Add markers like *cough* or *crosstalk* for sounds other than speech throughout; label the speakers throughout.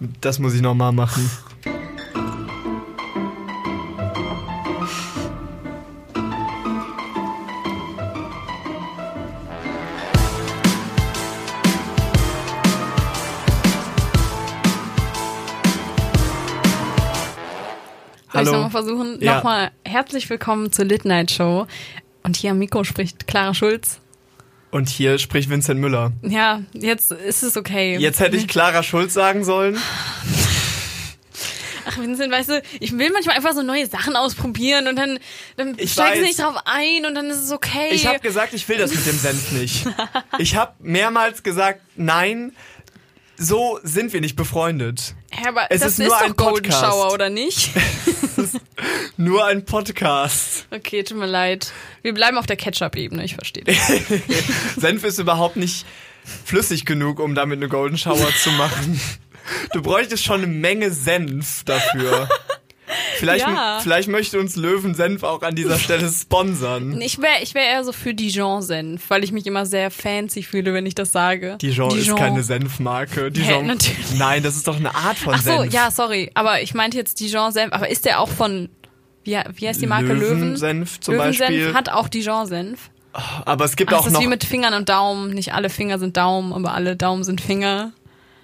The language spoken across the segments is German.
Speaker 1: Das muss ich nochmal machen.
Speaker 2: Soll ich
Speaker 1: Hallo.
Speaker 2: nochmal versuchen?
Speaker 1: Ja.
Speaker 2: Nochmal herzlich willkommen zur Lit Night Show. Und hier am Mikro spricht Clara Schulz.
Speaker 1: Und hier spricht Vincent Müller.
Speaker 2: Ja, jetzt ist es okay.
Speaker 1: Jetzt hätte ich Clara Schulz sagen sollen.
Speaker 2: Ach, Vincent, weißt du, ich will manchmal einfach so neue Sachen ausprobieren und dann, dann
Speaker 1: Ich
Speaker 2: steigst du nicht drauf ein und dann ist es okay.
Speaker 1: Ich habe gesagt, ich will das mit dem Senf nicht. *laughs* Ich habe mehrmals gesagt, nein, so sind wir nicht befreundet.
Speaker 2: ja, aber
Speaker 1: es
Speaker 2: das
Speaker 1: ist nur
Speaker 2: doch
Speaker 1: ein
Speaker 2: Golden
Speaker 1: Podcast.
Speaker 2: Shower, oder nicht? *laughs*
Speaker 1: Nur ein Podcast.
Speaker 2: Okay, tut mir leid. Wir bleiben auf der Ketchup-Ebene, ich verstehe das. *laughs*
Speaker 1: Senf ist überhaupt nicht flüssig genug, um damit eine Golden Shower zu machen. Du bräuchtest schon eine Menge Senf dafür. Vielleicht,
Speaker 2: Ja.
Speaker 1: vielleicht möchte uns Löwensenf auch an dieser Stelle sponsern. *laughs*
Speaker 2: Ich wäre ich wär eher so für Dijon-Senf, weil ich mich immer sehr fancy fühle, wenn ich das sage.
Speaker 1: Dijon, ist keine Senfmarke. Dijon,
Speaker 2: natürlich.
Speaker 1: Nein, das ist doch eine Art von
Speaker 2: Ach so,
Speaker 1: Senf.
Speaker 2: ja, sorry. Aber ich meinte jetzt Dijon-Senf. Aber ist der auch von, wie, wie heißt die Marke? Löwen?
Speaker 1: Löwensenf zum
Speaker 2: Löwensenf
Speaker 1: Beispiel.
Speaker 2: hat auch Dijon-Senf.
Speaker 1: Aber es gibt
Speaker 2: Ach,
Speaker 1: auch
Speaker 2: das ist
Speaker 1: noch.
Speaker 2: wie mit Fingern und Daumen. Nicht alle Finger sind Daumen, aber alle Daumen sind Finger.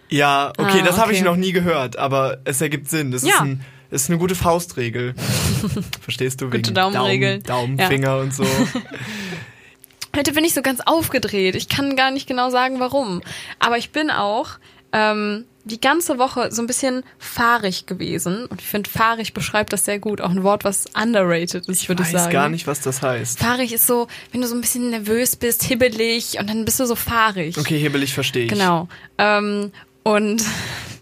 Speaker 1: ja, okay,
Speaker 2: Ah,
Speaker 1: das habe ich
Speaker 2: okay.
Speaker 1: noch nie gehört, aber es ergibt Sinn. Das ist,
Speaker 2: Ja.
Speaker 1: ein, ist eine gute Faustregel. *laughs* Verstehst du?
Speaker 2: Gute
Speaker 1: Wegen
Speaker 2: Daumenregel.
Speaker 1: Daumen,
Speaker 2: Ja.
Speaker 1: Daumenfinger und so. *laughs*
Speaker 2: Heute bin ich so ganz aufgedreht. Ich kann gar nicht genau sagen, warum. Aber ich bin auch ähm, die ganze Woche so ein bisschen fahrig gewesen. Und ich finde, fahrig beschreibt das sehr gut. Auch ein Wort, was underrated ist, würde ich
Speaker 1: Weiß
Speaker 2: sagen.
Speaker 1: gar nicht, was das heißt.
Speaker 2: Fahrig ist so, wenn du so ein bisschen nervös bist, hibbelig und dann bist du so fahrig.
Speaker 1: Okay, hebelig verstehe ich.
Speaker 2: Genau. Ähm, und *laughs*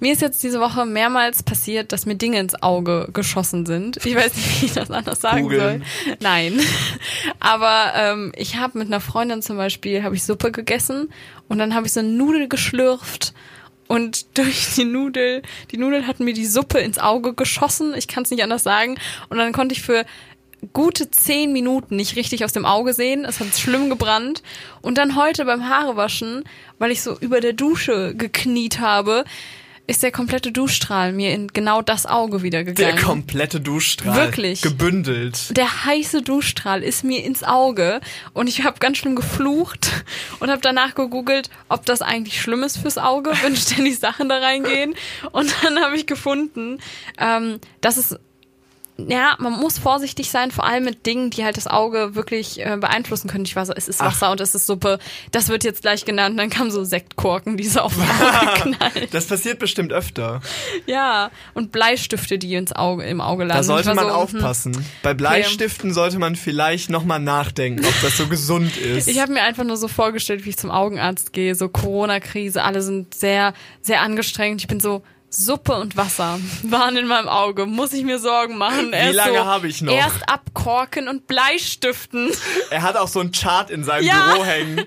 Speaker 2: mir ist jetzt diese Woche mehrmals passiert, dass mir Dinge ins Auge geschossen sind. Ich weiß nicht, wie ich das anders sagen
Speaker 1: Kugeln.
Speaker 2: soll. Nein. *laughs* Aber ähm, ich habe mit einer Freundin zum Beispiel habe ich Suppe gegessen und dann habe ich so eine Nudel geschlürft und *laughs* durch die Nudel, die Nudel hat mir die Suppe ins Auge geschossen. Ich kann es nicht anders sagen. Und dann konnte ich für gute zehn Minuten nicht richtig aus dem Auge sehen. Es hat schlimm gebrannt. Und dann heute beim Haarewaschen, weil ich so über der Dusche gekniet habe, ist der komplette Duschstrahl mir in genau das Auge wieder
Speaker 1: Der
Speaker 2: gegangen.
Speaker 1: komplette Duschstrahl.
Speaker 2: Wirklich.
Speaker 1: Gebündelt.
Speaker 2: der heiße Duschstrahl ist mir ins Auge und ich habe ganz schlimm geflucht und habe danach gegoogelt, ob das eigentlich schlimm ist fürs Auge, wenn *laughs* ständig Sachen da reingehen. Und dann habe ich gefunden, ähm, dass es ja, man muss vorsichtig sein, vor allem mit Dingen, die halt das Auge wirklich äh, beeinflussen können. Ich war so, es ist Wasser und es ist Suppe. Das wird jetzt gleich genannt. Dann kamen so Sektkorken, die so auf das Auge *laughs* knallen.
Speaker 1: Das passiert bestimmt öfter.
Speaker 2: Ja, und Bleistifte, die ins Auge, im Auge landen.
Speaker 1: Da sollte man
Speaker 2: so, hm.
Speaker 1: aufpassen. Bei Bleistiften sollte man vielleicht nochmal nachdenken, ob das so gesund ist.
Speaker 2: Ich habe mir einfach nur so vorgestellt, wie ich zum Augenarzt gehe, so Corona-Krise, alle sind sehr, sehr angestrengt. Ich bin so, Suppe und Wasser *laughs* waren in meinem Auge. Muss ich mir Sorgen machen?
Speaker 1: Wie
Speaker 2: Erst
Speaker 1: lange
Speaker 2: so,
Speaker 1: habe ich noch?
Speaker 2: Erst abkorken und Bleistiften. *laughs*
Speaker 1: Er hat auch so einen Chart in seinem
Speaker 2: Ja.
Speaker 1: Büro hängen.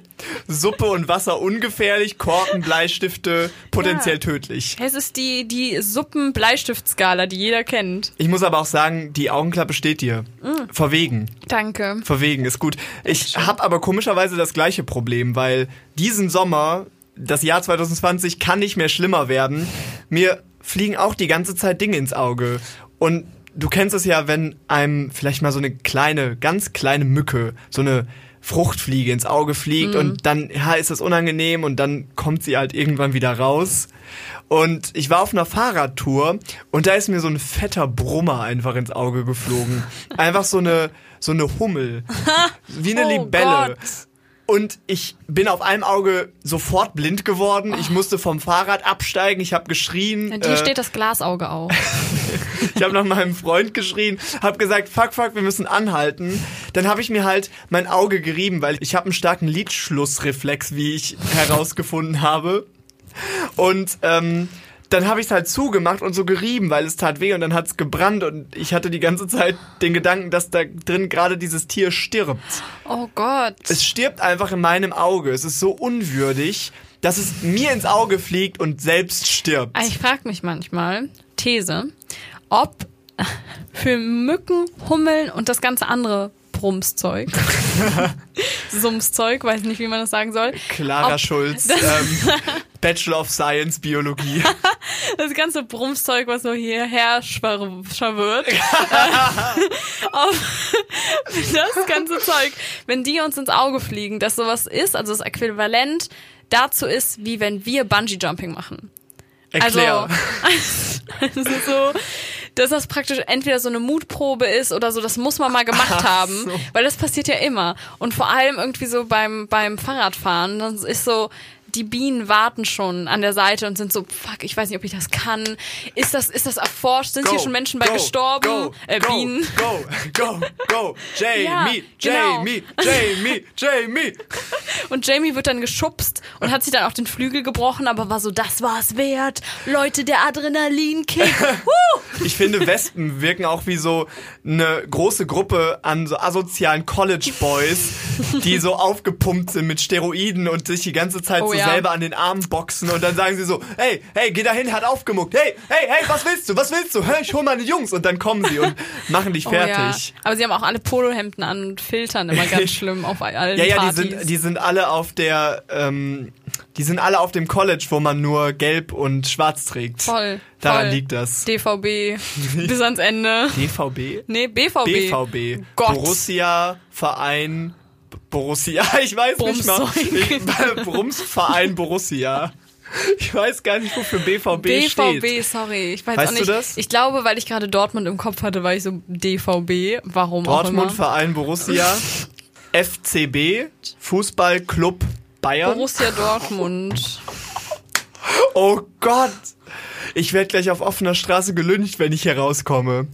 Speaker 1: Suppe und Wasser ungefährlich, Korken, Bleistifte potenziell
Speaker 2: Ja.
Speaker 1: tödlich.
Speaker 2: Es ist die, die Suppen-Bleistiftskala, die jeder kennt.
Speaker 1: Ich muss aber auch sagen, die Augenklappe steht dir.
Speaker 2: Mm.
Speaker 1: Verwegen.
Speaker 2: Danke.
Speaker 1: Verwegen ist gut. Ich habe aber komischerweise das gleiche Problem, weil diesen Sommer, das Jahr 2020 kann nicht mehr schlimmer werden. Mir fliegen auch die ganze Zeit Dinge ins Auge. Und du kennst es ja, wenn einem vielleicht mal so eine kleine, ganz kleine Mücke, so eine Fruchtfliege ins Auge fliegt und dann ja, ist das unangenehm und dann kommt sie halt irgendwann wieder raus. Und ich war auf einer Fahrradtour und da ist mir so ein fetter Brummer einfach ins Auge geflogen. Einfach so eine so eine Hummel, *laughs* wie eine
Speaker 2: Oh
Speaker 1: Libelle.
Speaker 2: Gott.
Speaker 1: Und ich bin auf einem Auge sofort blind geworden. Ich musste vom Fahrrad absteigen. Ich habe geschrien.
Speaker 2: Dir
Speaker 1: äh,
Speaker 2: steht das Glasauge auf. *laughs*
Speaker 1: ich habe nach meinem Freund geschrien, habe gesagt, fuck, fuck, wir müssen anhalten. Dann habe ich mir halt mein Auge gerieben, weil ich habe einen starken Lidschlussreflex, wie ich herausgefunden habe. Und ähm, dann habe ich es halt zugemacht und so gerieben, weil es tat weh und dann hat es gebrannt und ich hatte die ganze Zeit den Gedanken, dass da drin gerade dieses Tier stirbt.
Speaker 2: Oh Gott.
Speaker 1: Es stirbt einfach in meinem Auge. Es ist so unwürdig, dass es mir ins Auge fliegt und selbst stirbt.
Speaker 2: Ah, Ich frage mich manchmal, These, ob *laughs* für Mücken, Hummeln und das ganze andere Brummszeug, *laughs* Summszeug, weiß nicht, wie man das sagen soll,
Speaker 1: Clara
Speaker 2: ob
Speaker 1: Schulz
Speaker 2: das-
Speaker 1: ähm, *laughs* Bachelor of Science Biologie. *laughs*
Speaker 2: Das ganze Brummszeug, was so hierher schwirrt. *laughs* das ganze Zeug, wenn die uns ins Auge fliegen, dass sowas ist, also das Äquivalent dazu ist, wie wenn wir Bungee-Jumping machen.
Speaker 1: Erklär.
Speaker 2: Also, *laughs* also so, dass das praktisch entweder so eine Mutprobe ist oder so, das muss man mal gemacht
Speaker 1: Ach
Speaker 2: haben,
Speaker 1: so.
Speaker 2: weil das passiert ja immer. Und vor allem irgendwie so beim, beim Fahrradfahren, dann ist so, die Bienen warten schon an der Seite und sind so, fuck, ich weiß nicht, ob ich das kann. Ist das, ist das erforscht? Sind hier schon Menschen bei
Speaker 1: go,
Speaker 2: gestorben?
Speaker 1: Go,
Speaker 2: äh,
Speaker 1: go,
Speaker 2: Bienen.
Speaker 1: Go, go, go. Jamie,
Speaker 2: Ja, genau.
Speaker 1: Jamie, Jamie, Jamie. *laughs*
Speaker 2: Und Jamie wird dann geschubst und hat sich dann auch den Flügel gebrochen, aber war so, das war's wert. Leute, der Adrenalinkick. *laughs*
Speaker 1: Ich finde, Wespen wirken auch wie so eine große Gruppe an so asozialen College Boys, die so aufgepumpt sind mit Steroiden und sich die ganze Zeit
Speaker 2: Oh
Speaker 1: so
Speaker 2: ja.
Speaker 1: Selber an den Armen boxen und dann sagen sie so, hey, hey, geh dahin, hat aufgemuckt. Hey, hey, hey, was willst du? Was willst du? Hey, ich hol meine Jungs und dann kommen sie und *laughs* machen dich
Speaker 2: Oh ja.
Speaker 1: fertig.
Speaker 2: Aber sie haben auch alle Polohemden an und filtern immer ganz *laughs* schlimm auf allen
Speaker 1: Ja, ja, die sind, die sind alle auf der, ähm, die sind alle auf dem College, wo man nur gelb und schwarz trägt.
Speaker 2: voll.
Speaker 1: Daran
Speaker 2: voll.
Speaker 1: liegt das.
Speaker 2: DVB *laughs* bis ans Ende.
Speaker 1: DVB?
Speaker 2: Nee, BVB.
Speaker 1: BVB.
Speaker 2: Gott.
Speaker 1: Borussia Verein Borussia. *laughs* Ich weiß nicht mal. Ich, *laughs* Brumsverein Borussia. Ich weiß gar nicht, wofür BVB,
Speaker 2: BVB,
Speaker 1: steht.
Speaker 2: sorry. Ich weiß
Speaker 1: Weißt
Speaker 2: auch
Speaker 1: du
Speaker 2: nicht.
Speaker 1: das?
Speaker 2: Ich glaube, weil ich gerade Dortmund im Kopf hatte, war ich so DVB. Warum
Speaker 1: Dortmund. Verein Borussia. *laughs* FCB Fußballclub Bayern.
Speaker 2: Borussia Dortmund.
Speaker 1: Oh Gott. Ich werde gleich auf offener Straße gelüncht, wenn ich hier rauskomme.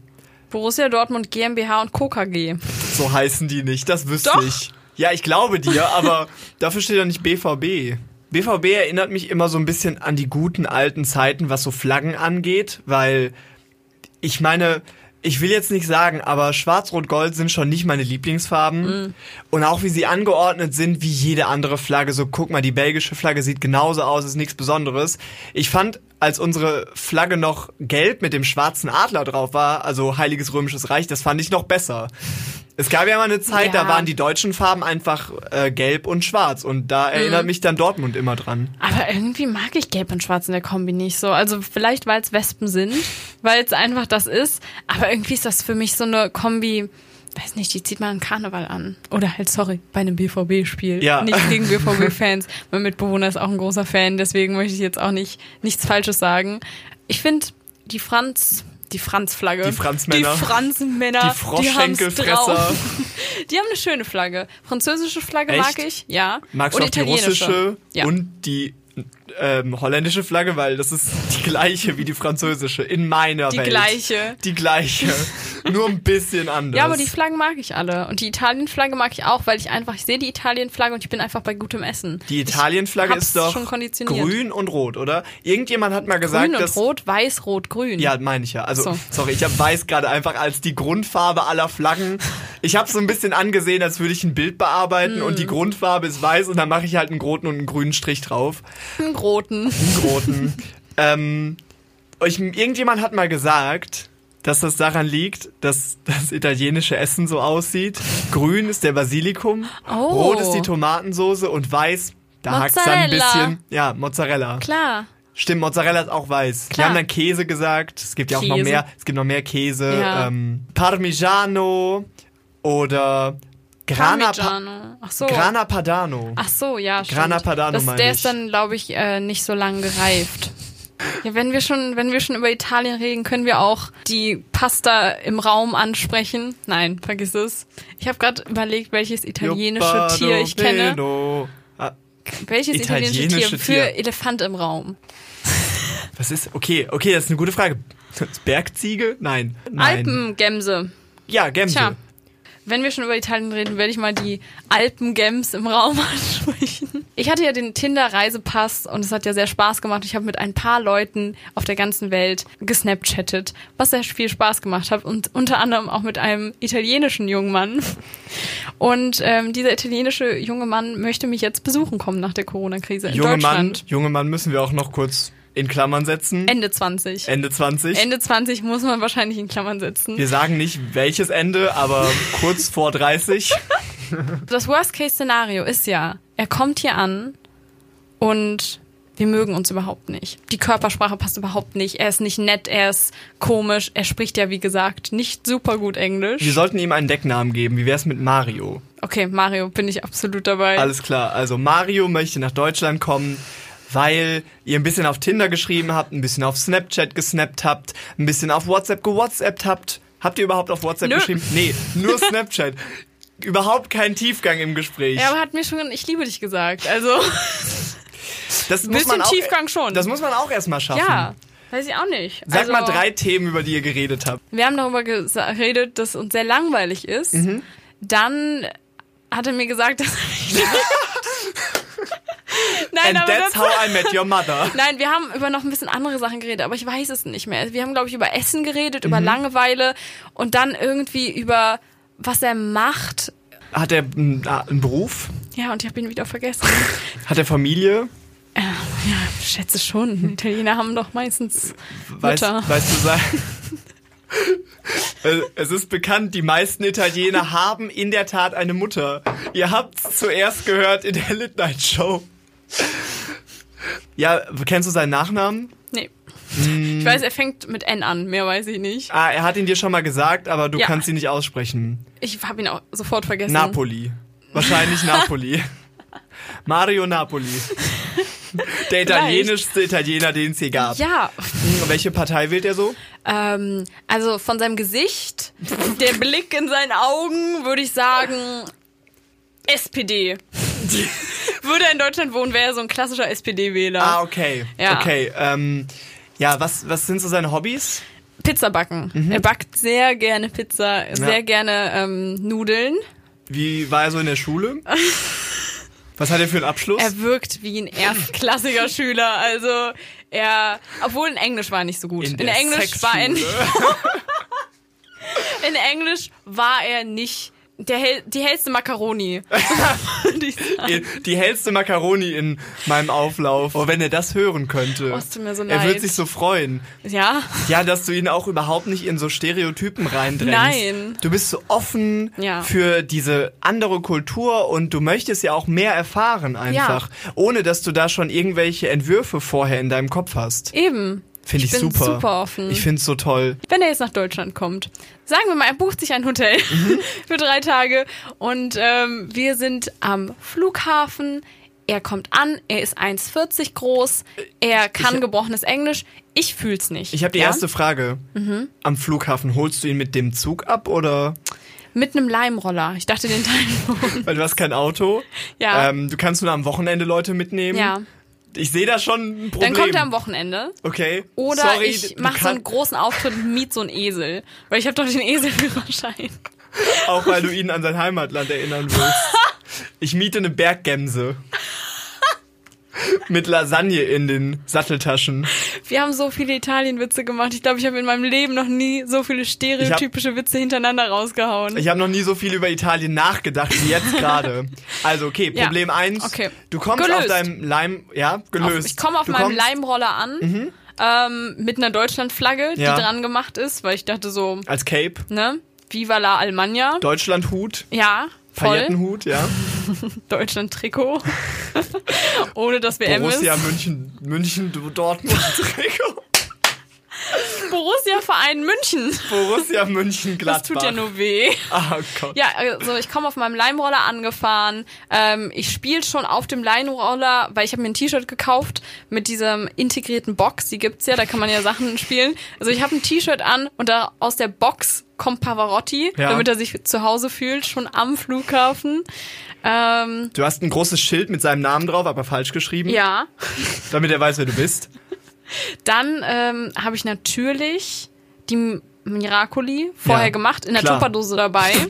Speaker 2: Borussia Dortmund GmbH und Co. KG.
Speaker 1: So heißen die nicht, das wüsste
Speaker 2: Doch.
Speaker 1: ich. Ja, ich glaube dir, *laughs* aber dafür steht ja nicht BVB. BVB erinnert mich immer so ein bisschen an die guten alten Zeiten, was so Flaggen angeht, weil ich meine, ich will jetzt nicht sagen, aber Schwarz-Rot-Gold sind schon nicht meine Lieblingsfarben. Und auch wie sie angeordnet sind, wie jede andere Flagge. So, guck mal, die belgische Flagge sieht genauso aus, ist nichts Besonderes. Ich fand, als unsere Flagge noch gelb mit dem schwarzen Adler drauf war, also Heiliges Römisches Reich, das fand ich noch besser. Es gab ja mal eine Zeit,
Speaker 2: Ja.
Speaker 1: da waren die deutschen Farben einfach äh, gelb und schwarz. Und da erinnert mich dann Dortmund immer dran.
Speaker 2: Aber irgendwie mag ich Gelb und Schwarz in der Kombi nicht so. Also vielleicht, weil es Wespen sind, weil es einfach das ist. Aber irgendwie ist das für mich so eine Kombi, weiß nicht, die zieht man an Karneval an. Oder halt, sorry, bei einem BVB-Spiel.
Speaker 1: Ja.
Speaker 2: Nichts gegen BVB-Fans. *laughs* mein Mitbewohner ist auch ein großer Fan, deswegen möchte ich jetzt auch nicht nichts Falsches sagen. Ich finde, die Franz... Die Franz-Flagge.
Speaker 1: Die Franzmänner.
Speaker 2: Die Franzmänner.
Speaker 1: Die Froschschenkelfresser.
Speaker 2: drauf. *laughs* Die haben eine schöne Flagge. Französische Flagge
Speaker 1: Echt?
Speaker 2: mag ich, ja.
Speaker 1: Magst
Speaker 2: und
Speaker 1: du auch die russische
Speaker 2: Ja.
Speaker 1: und die ähm, holländische Flagge, weil das ist die gleiche wie die französische in meiner
Speaker 2: Die
Speaker 1: Welt.
Speaker 2: gleiche.
Speaker 1: Die gleiche. *laughs* Nur ein bisschen anders.
Speaker 2: Ja, aber die Flaggen mag ich alle. Und die Italien-Flagge mag ich auch, weil ich einfach, ich sehe die Italien-Flagge und ich bin einfach bei gutem Essen.
Speaker 1: Die Italien-Flagge ist doch
Speaker 2: schon konditioniert.
Speaker 1: grün und rot, oder? Irgendjemand hat mal gesagt,
Speaker 2: Grün und
Speaker 1: dass
Speaker 2: Rot, Weiß, Rot, Grün.
Speaker 1: Ja, meine ich ja. Also,
Speaker 2: So.
Speaker 1: sorry, ich habe weiß gerade einfach als die Grundfarbe aller Flaggen. Ich habe so ein bisschen angesehen, als würde ich ein Bild bearbeiten und
Speaker 2: Hm.
Speaker 1: die Grundfarbe ist weiß und dann mache ich halt einen roten und einen grünen Strich drauf.
Speaker 2: Einen Roten.
Speaker 1: Einen roten. *laughs* ähm, ich, irgendjemand hat mal gesagt, dass das daran liegt, dass das italienische Essen so aussieht. Grün ist der Basilikum,
Speaker 2: Oh.
Speaker 1: rot ist die Tomatensoße und weiß, da hakt dann ein bisschen. Ja, Mozzarella.
Speaker 2: Klar.
Speaker 1: Stimmt, Mozzarella ist auch weiß. Wir
Speaker 2: Klar.
Speaker 1: haben dann Käse gesagt. Es gibt ja auch noch
Speaker 2: Käse.
Speaker 1: mehr. Es gibt noch mehr Käse.
Speaker 2: Ja.
Speaker 1: Ähm, Parmigiano oder Grana, pa
Speaker 2: Parmigiano. Ach so.
Speaker 1: Grana Padano.
Speaker 2: Ach so, ja, stimmt.
Speaker 1: Grana Padano
Speaker 2: das,
Speaker 1: meine
Speaker 2: Der
Speaker 1: ich.
Speaker 2: ist dann, glaube ich, äh, nicht so lang gereift. Ja, wenn wir schon, wenn wir schon über Italien reden, können wir auch die Pasta im Raum ansprechen. Nein, vergiss es. Ich habe gerade überlegt, welches italienische
Speaker 1: Joppardo
Speaker 2: Tier ich kenne.
Speaker 1: Ah,
Speaker 2: Welches italienische,
Speaker 1: Italienische
Speaker 2: Tier für
Speaker 1: Tier.
Speaker 2: Elefant im Raum? *laughs*
Speaker 1: was ist? Okay, okay, das ist eine gute Frage. Bergziege? Nein. Nein.
Speaker 2: Alpengemse.
Speaker 1: Ja, Gemse.
Speaker 2: Tja, wenn wir schon über Italien reden, werde ich mal die Alpengems im Raum *laughs* ansprechen. Ich hatte ja den Tinder-Reisepass und es hat ja sehr Spaß gemacht. Ich habe mit ein paar Leuten auf der ganzen Welt gesnapchattet, was sehr viel Spaß gemacht hat und unter anderem auch mit einem italienischen jungen Mann. Und ähm, dieser italienische junge Mann möchte mich jetzt besuchen kommen nach der Corona-Krise in
Speaker 1: Junge Mann,
Speaker 2: Deutschland.
Speaker 1: junge Mann müssen wir auch noch kurz in Klammern setzen.
Speaker 2: Ende 20.
Speaker 1: Ende 20.
Speaker 2: Ende 20 muss man wahrscheinlich in Klammern setzen.
Speaker 1: Wir sagen nicht welches Ende, aber kurz vor 30.
Speaker 2: Das Worst-Case-Szenario ist ja, er kommt hier an und wir mögen uns überhaupt nicht. Die Körpersprache passt überhaupt nicht. Er ist nicht nett, er ist komisch. Er spricht ja, wie gesagt, nicht super gut Englisch.
Speaker 1: Wir sollten ihm einen Decknamen geben. Wie wär's mit Mario?
Speaker 2: Okay, Mario, bin ich absolut dabei.
Speaker 1: Alles klar. Also Mario möchte nach Deutschland kommen, weil ihr ein bisschen auf Tinder geschrieben habt, ein bisschen auf Snapchat gesnappt habt, ein bisschen auf WhatsApp gewhatsappt habt. Habt ihr überhaupt auf WhatsApp
Speaker 2: Nö.
Speaker 1: geschrieben? Nee, nur Snapchat. *laughs* überhaupt kein Tiefgang im Gespräch.
Speaker 2: er hat mir schon, ich liebe dich gesagt. Also, *laughs*
Speaker 1: das muss
Speaker 2: bisschen
Speaker 1: man auch,
Speaker 2: Tiefgang schon.
Speaker 1: Das muss man auch erstmal schaffen.
Speaker 2: ja, weiß ich auch nicht.
Speaker 1: Sag
Speaker 2: also,
Speaker 1: mal drei Themen, über die ihr geredet habt.
Speaker 2: Wir haben darüber geredet, dass uns sehr langweilig ist.
Speaker 1: Mhm.
Speaker 2: Dann hat er mir gesagt, dass *laughs* Nein,
Speaker 1: And that's how I met your mother. *laughs*
Speaker 2: Nein, wir haben über noch ein bisschen andere Sachen geredet, aber ich weiß es nicht mehr. Wir haben, glaube ich, über Essen geredet,
Speaker 1: Mhm.
Speaker 2: über Langeweile und dann irgendwie über was er macht.
Speaker 1: Hat er einen, einen Beruf?
Speaker 2: Ja, und ich habe ihn wieder vergessen. *laughs*
Speaker 1: Hat er Familie?
Speaker 2: äh, ja, ich schätze schon. Italiener haben doch meistens
Speaker 1: Weißt,
Speaker 2: Mütter.
Speaker 1: weißt du, sa- *laughs* Äh, es ist bekannt, die meisten Italiener haben in der Tat eine Mutter. Ihr habt's zuerst gehört in der Late Night Show. Ja, kennst du seinen Nachnamen?
Speaker 2: Nee.
Speaker 1: Hm.
Speaker 2: Ich weiß, er fängt mit N an, mehr weiß ich nicht.
Speaker 1: Ah, er hat ihn dir schon mal gesagt, aber du
Speaker 2: Ja.
Speaker 1: kannst ihn nicht aussprechen.
Speaker 2: Ich habe ihn auch sofort vergessen.
Speaker 1: Napoli. Wahrscheinlich *laughs* Napoli. Mario Napoli. Der italienischste Italiener, den es hier gab.
Speaker 2: Ja,
Speaker 1: Hm, Welche Partei wählt er so?
Speaker 2: ähm, also von seinem Gesicht, der Blick in seinen Augen, würde ich sagen SPD. *laughs* Würde er in Deutschland wohnen, wäre er so ein klassischer SPD-Wähler.
Speaker 1: Ah, okay.
Speaker 2: Ja.
Speaker 1: Okay. Ähm, ja, was, was sind so seine Hobbys?
Speaker 2: Pizza backen. Er backt sehr gerne Pizza, sehr gerne ähm, Nudeln.
Speaker 1: Wie war er so in der Schule? *laughs* Was hat er für einen Abschluss?
Speaker 2: Er wirkt wie ein erstklassiger *laughs* Schüler. Also er, obwohl in Englisch war er nicht so gut. In,
Speaker 1: der
Speaker 2: Englisch war er nicht.
Speaker 1: Sexschule. *laughs*
Speaker 2: In Englisch war er nicht der hell, die hellste Macaroni. *laughs*
Speaker 1: Die hellste Macaroni in meinem Auflauf. Oh, wenn er das hören könnte.
Speaker 2: Oh, tut mir so
Speaker 1: er
Speaker 2: leid.
Speaker 1: wird sich so freuen.
Speaker 2: ja,
Speaker 1: Ja, dass du ihn auch überhaupt nicht in so Stereotypen reindrängst.
Speaker 2: Nein.
Speaker 1: Du bist so offen
Speaker 2: Ja.
Speaker 1: für diese andere Kultur und du möchtest ja auch mehr erfahren einfach. Ohne dass du da schon irgendwelche Entwürfe vorher in deinem Kopf hast.
Speaker 2: eben.
Speaker 1: Finde ich,
Speaker 2: bin
Speaker 1: super.
Speaker 2: super offen.
Speaker 1: Ich finde es so toll.
Speaker 2: Wenn er jetzt nach Deutschland kommt, sagen wir mal, er bucht sich ein Hotel
Speaker 1: Mhm. *laughs*
Speaker 2: für drei Tage und ähm, wir sind am Flughafen. Er kommt an, er ist 1,40 groß, er kann
Speaker 1: ich-
Speaker 2: gebrochenes Englisch. Ich fühl's nicht.
Speaker 1: Ich habe die
Speaker 2: ja?
Speaker 1: erste Frage.
Speaker 2: Mhm.
Speaker 1: Am Flughafen holst du ihn mit dem Zug ab oder?
Speaker 2: Mit einem Leimroller. Ich dachte, den teilen *laughs*
Speaker 1: Weil du hast kein Auto.
Speaker 2: Ja.
Speaker 1: Ähm, du kannst nur am Wochenende Leute mitnehmen.
Speaker 2: Ja.
Speaker 1: Ich sehe da schon ein Problem.
Speaker 2: Dann kommt er am Wochenende.
Speaker 1: Okay.
Speaker 2: Oder
Speaker 1: Sorry,
Speaker 2: ich mache so einen großen Auftritt und miet so einen Esel. Weil ich habe doch den Eselführerschein.
Speaker 1: Auch weil du ihn an sein Heimatland erinnern willst. *laughs* Ich miete eine Berggemse. Mit Lasagne in den Satteltaschen.
Speaker 2: Wir haben so viele Italienwitze gemacht. Ich glaube, ich habe in meinem Leben noch nie so viele stereotypische Witze hintereinander rausgehauen.
Speaker 1: Ich habe noch nie so viel über Italien nachgedacht wie jetzt *laughs* gerade. Also, okay,
Speaker 2: Ja,
Speaker 1: Problem eins.
Speaker 2: okay.
Speaker 1: Du kommst
Speaker 2: Gelöst.
Speaker 1: auf deinem Leim... Ja, gelöst.
Speaker 2: Auf, ich komme auf
Speaker 1: du
Speaker 2: meinem
Speaker 1: Mhm.
Speaker 2: Leimroller an. Ähm, mit einer Deutschlandflagge,
Speaker 1: Ja.
Speaker 2: die dran gemacht ist, weil ich dachte so,
Speaker 1: Als Cape.
Speaker 2: ne, Viva la Almania.
Speaker 1: Deutschlandhut.
Speaker 2: Ja.
Speaker 1: Paillettenhut, ja. *laughs*
Speaker 2: Deutschland-Trikot. *laughs* Ohne das WM
Speaker 1: Borussia
Speaker 2: ist.
Speaker 1: München, München, Dortmund Trikot. *laughs*
Speaker 2: Borussia Verein München.
Speaker 1: Borussia München Gladbach.
Speaker 2: Das tut ja nur weh.
Speaker 1: Ah, Gott.
Speaker 2: Ja, also ich komme auf meinem Leimroller angefahren. Ähm, ich spiele schon auf dem Leimroller, weil ich habe mir ein T-Shirt gekauft mit diesem integrierten Box. Die gibt's ja, da kann man ja Sachen *laughs* spielen. Also ich habe ein T-Shirt an und da aus der Box kommt Pavarotti,
Speaker 1: Ja.
Speaker 2: damit er sich zu Hause fühlt, schon am Flughafen. Ähm,
Speaker 1: Du hast ein großes Schild mit seinem Namen drauf, aber falsch geschrieben,
Speaker 2: ja,
Speaker 1: damit er weiß, wer du bist. *laughs*
Speaker 2: dann ähm, habe ich natürlich die Miracoli vorher
Speaker 1: Ja,
Speaker 2: gemacht, in der
Speaker 1: klar.
Speaker 2: Tupperdose dabei. *laughs*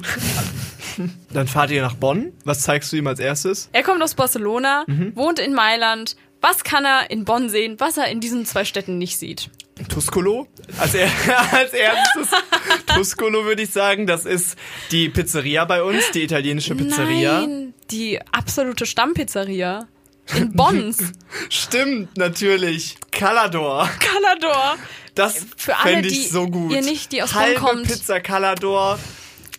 Speaker 1: Dann fahrt ihr nach Bonn. Was zeigst du ihm als erstes?
Speaker 2: Er kommt aus Barcelona,
Speaker 1: Mhm.
Speaker 2: wohnt in Mailand. Was kann er in Bonn sehen, was er in diesen zwei Städten nicht sieht?
Speaker 1: Tuscolo? Als, er, *laughs* als erstes Tuscolo würde ich sagen. Das ist die Pizzeria bei uns, die italienische Pizzeria.
Speaker 2: Nein, die absolute Stammpizzeria. In Bonns. *laughs*
Speaker 1: Stimmt, natürlich. Calador.
Speaker 2: Calador.
Speaker 1: Das
Speaker 2: Für alle,
Speaker 1: fände ich
Speaker 2: die
Speaker 1: so gut.
Speaker 2: ihr nicht- die aus Bonn
Speaker 1: Halbe
Speaker 2: kommt.
Speaker 1: Pizza Calador,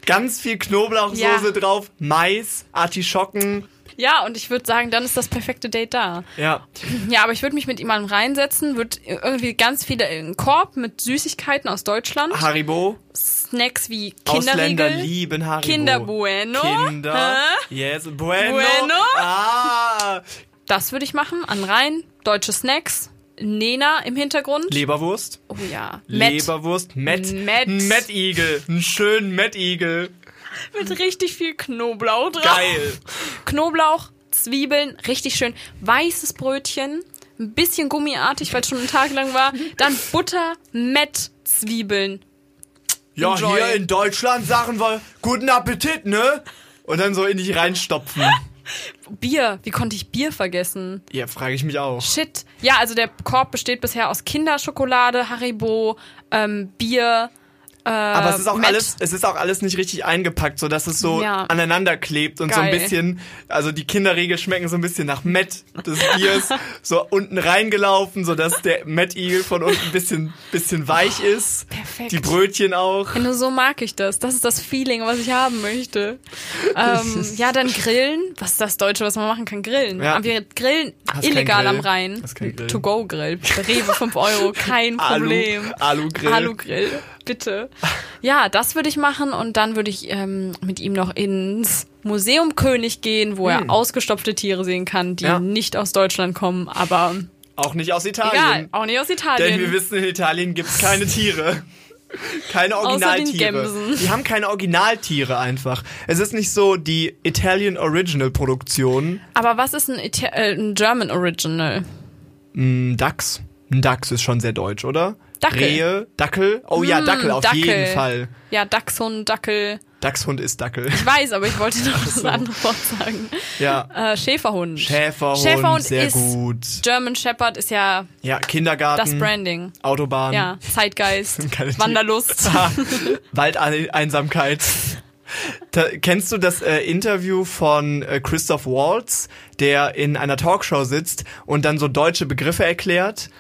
Speaker 1: ganz viel Knoblauchsoße
Speaker 2: Ja.
Speaker 1: drauf, Mais, Artischocken.
Speaker 2: Ja, und ich würde sagen, dann ist das perfekte Date da.
Speaker 1: Ja.
Speaker 2: Ja, aber ich würde mich mit jemandem reinsetzen, würde irgendwie ganz viele in einen Korb mit Süßigkeiten aus Deutschland,
Speaker 1: Haribo.
Speaker 2: Snacks wie
Speaker 1: Ausländer
Speaker 2: Kinderriegel,
Speaker 1: lieben Haribo.
Speaker 2: Kinder Bueno.
Speaker 1: Kinder.
Speaker 2: Hä?
Speaker 1: Yes, bueno.
Speaker 2: Bueno.
Speaker 1: Ah.
Speaker 2: Das würde ich machen, an Rhein, deutsche Snacks, Nena im Hintergrund.
Speaker 1: Leberwurst.
Speaker 2: oh ja,
Speaker 1: Leberwurst. Met.
Speaker 2: Met.
Speaker 1: Mettigel. Einen schönen Mettigel.
Speaker 2: mit richtig viel Knoblauch drauf.
Speaker 1: Geil.
Speaker 2: Knoblauch, Zwiebeln, richtig schön. Weißes Brötchen, ein bisschen gummiartig, weil es schon einen Tag lang war. Dann Butter, Met, Zwiebeln.
Speaker 1: Ja,
Speaker 2: Enjoy.
Speaker 1: hier in Deutschland sagen wir guten Appetit, ne? Und dann so in dich reinstopfen.
Speaker 2: Bier. Wie konnte ich Bier vergessen?
Speaker 1: Ja, frage ich mich auch.
Speaker 2: Shit. Ja, also der Korb besteht bisher aus Kinderschokolade, Haribo, ähm, Bier. Äh,
Speaker 1: Aber es ist auch
Speaker 2: Met.
Speaker 1: alles, es ist auch alles nicht richtig eingepackt, so dass es so
Speaker 2: Ja.
Speaker 1: aneinander klebt und so ein
Speaker 2: Geil.
Speaker 1: bisschen, also die Kinderriegel schmecken so ein bisschen nach Met des Biers, *laughs* so unten reingelaufen, so dass der Met-Igel von unten ein bisschen, bisschen weich ist.
Speaker 2: perfekt.
Speaker 1: Die Brötchen auch.
Speaker 2: Nur so mag ich das. Das ist das Feeling, was ich haben möchte. *laughs* Ähm, ja, dann grillen. Was ist das Deutsche, was man machen kann? Grillen.
Speaker 1: Ja.
Speaker 2: Aber wir grillen
Speaker 1: Hast
Speaker 2: illegal
Speaker 1: Grill.
Speaker 2: am Rhein. To-go-Grill. Rewe 5 Euro. Kein *laughs*
Speaker 1: Alu,
Speaker 2: Problem.
Speaker 1: Alu-Grill.
Speaker 2: Alu-Grill. Bitte. Ja, das würde ich machen und dann würde ich ähm, mit ihm noch ins Museum König gehen, wo er ausgestopfte Tiere sehen kann, die
Speaker 1: Hm. Ja.
Speaker 2: nicht aus Deutschland kommen, aber
Speaker 1: Auch nicht aus
Speaker 2: egal,
Speaker 1: Italien.
Speaker 2: auch nicht aus Italien.
Speaker 1: Denn wir wissen, in Italien gibt's keine Tiere. *laughs* Keine Originaltiere. Die haben keine Originaltiere einfach. Es ist nicht so die Italian Original Produktion.
Speaker 2: aber was ist ein, Ita äh, ein German Original?
Speaker 1: Ein Dachs. Ein Dachs ist schon sehr deutsch, oder?
Speaker 2: Dackel.
Speaker 1: Rehe, Dackel. Oh ja,
Speaker 2: Mm,
Speaker 1: Dackel, auf
Speaker 2: Dackel.
Speaker 1: jeden Fall.
Speaker 2: Ja, Dachshund, Dackel.
Speaker 1: Dachshund ist Dackel.
Speaker 2: Ich weiß, aber ich wollte noch das andere Wort sagen.
Speaker 1: Ja.
Speaker 2: Äh, Schäferhund.
Speaker 1: Schäferhund,
Speaker 2: Schäferhund
Speaker 1: sehr
Speaker 2: ist
Speaker 1: gut.
Speaker 2: German Shepherd ist ja
Speaker 1: Ja, Kindergarten.
Speaker 2: das Branding.
Speaker 1: Autobahn.
Speaker 2: Ja, Zeitgeist, *laughs* Wanderlust. *laughs*
Speaker 1: Waldeinsamkeit. Da, kennst du das äh, Interview von äh, Christoph Waltz, der in einer Talkshow sitzt und dann so deutsche Begriffe erklärt?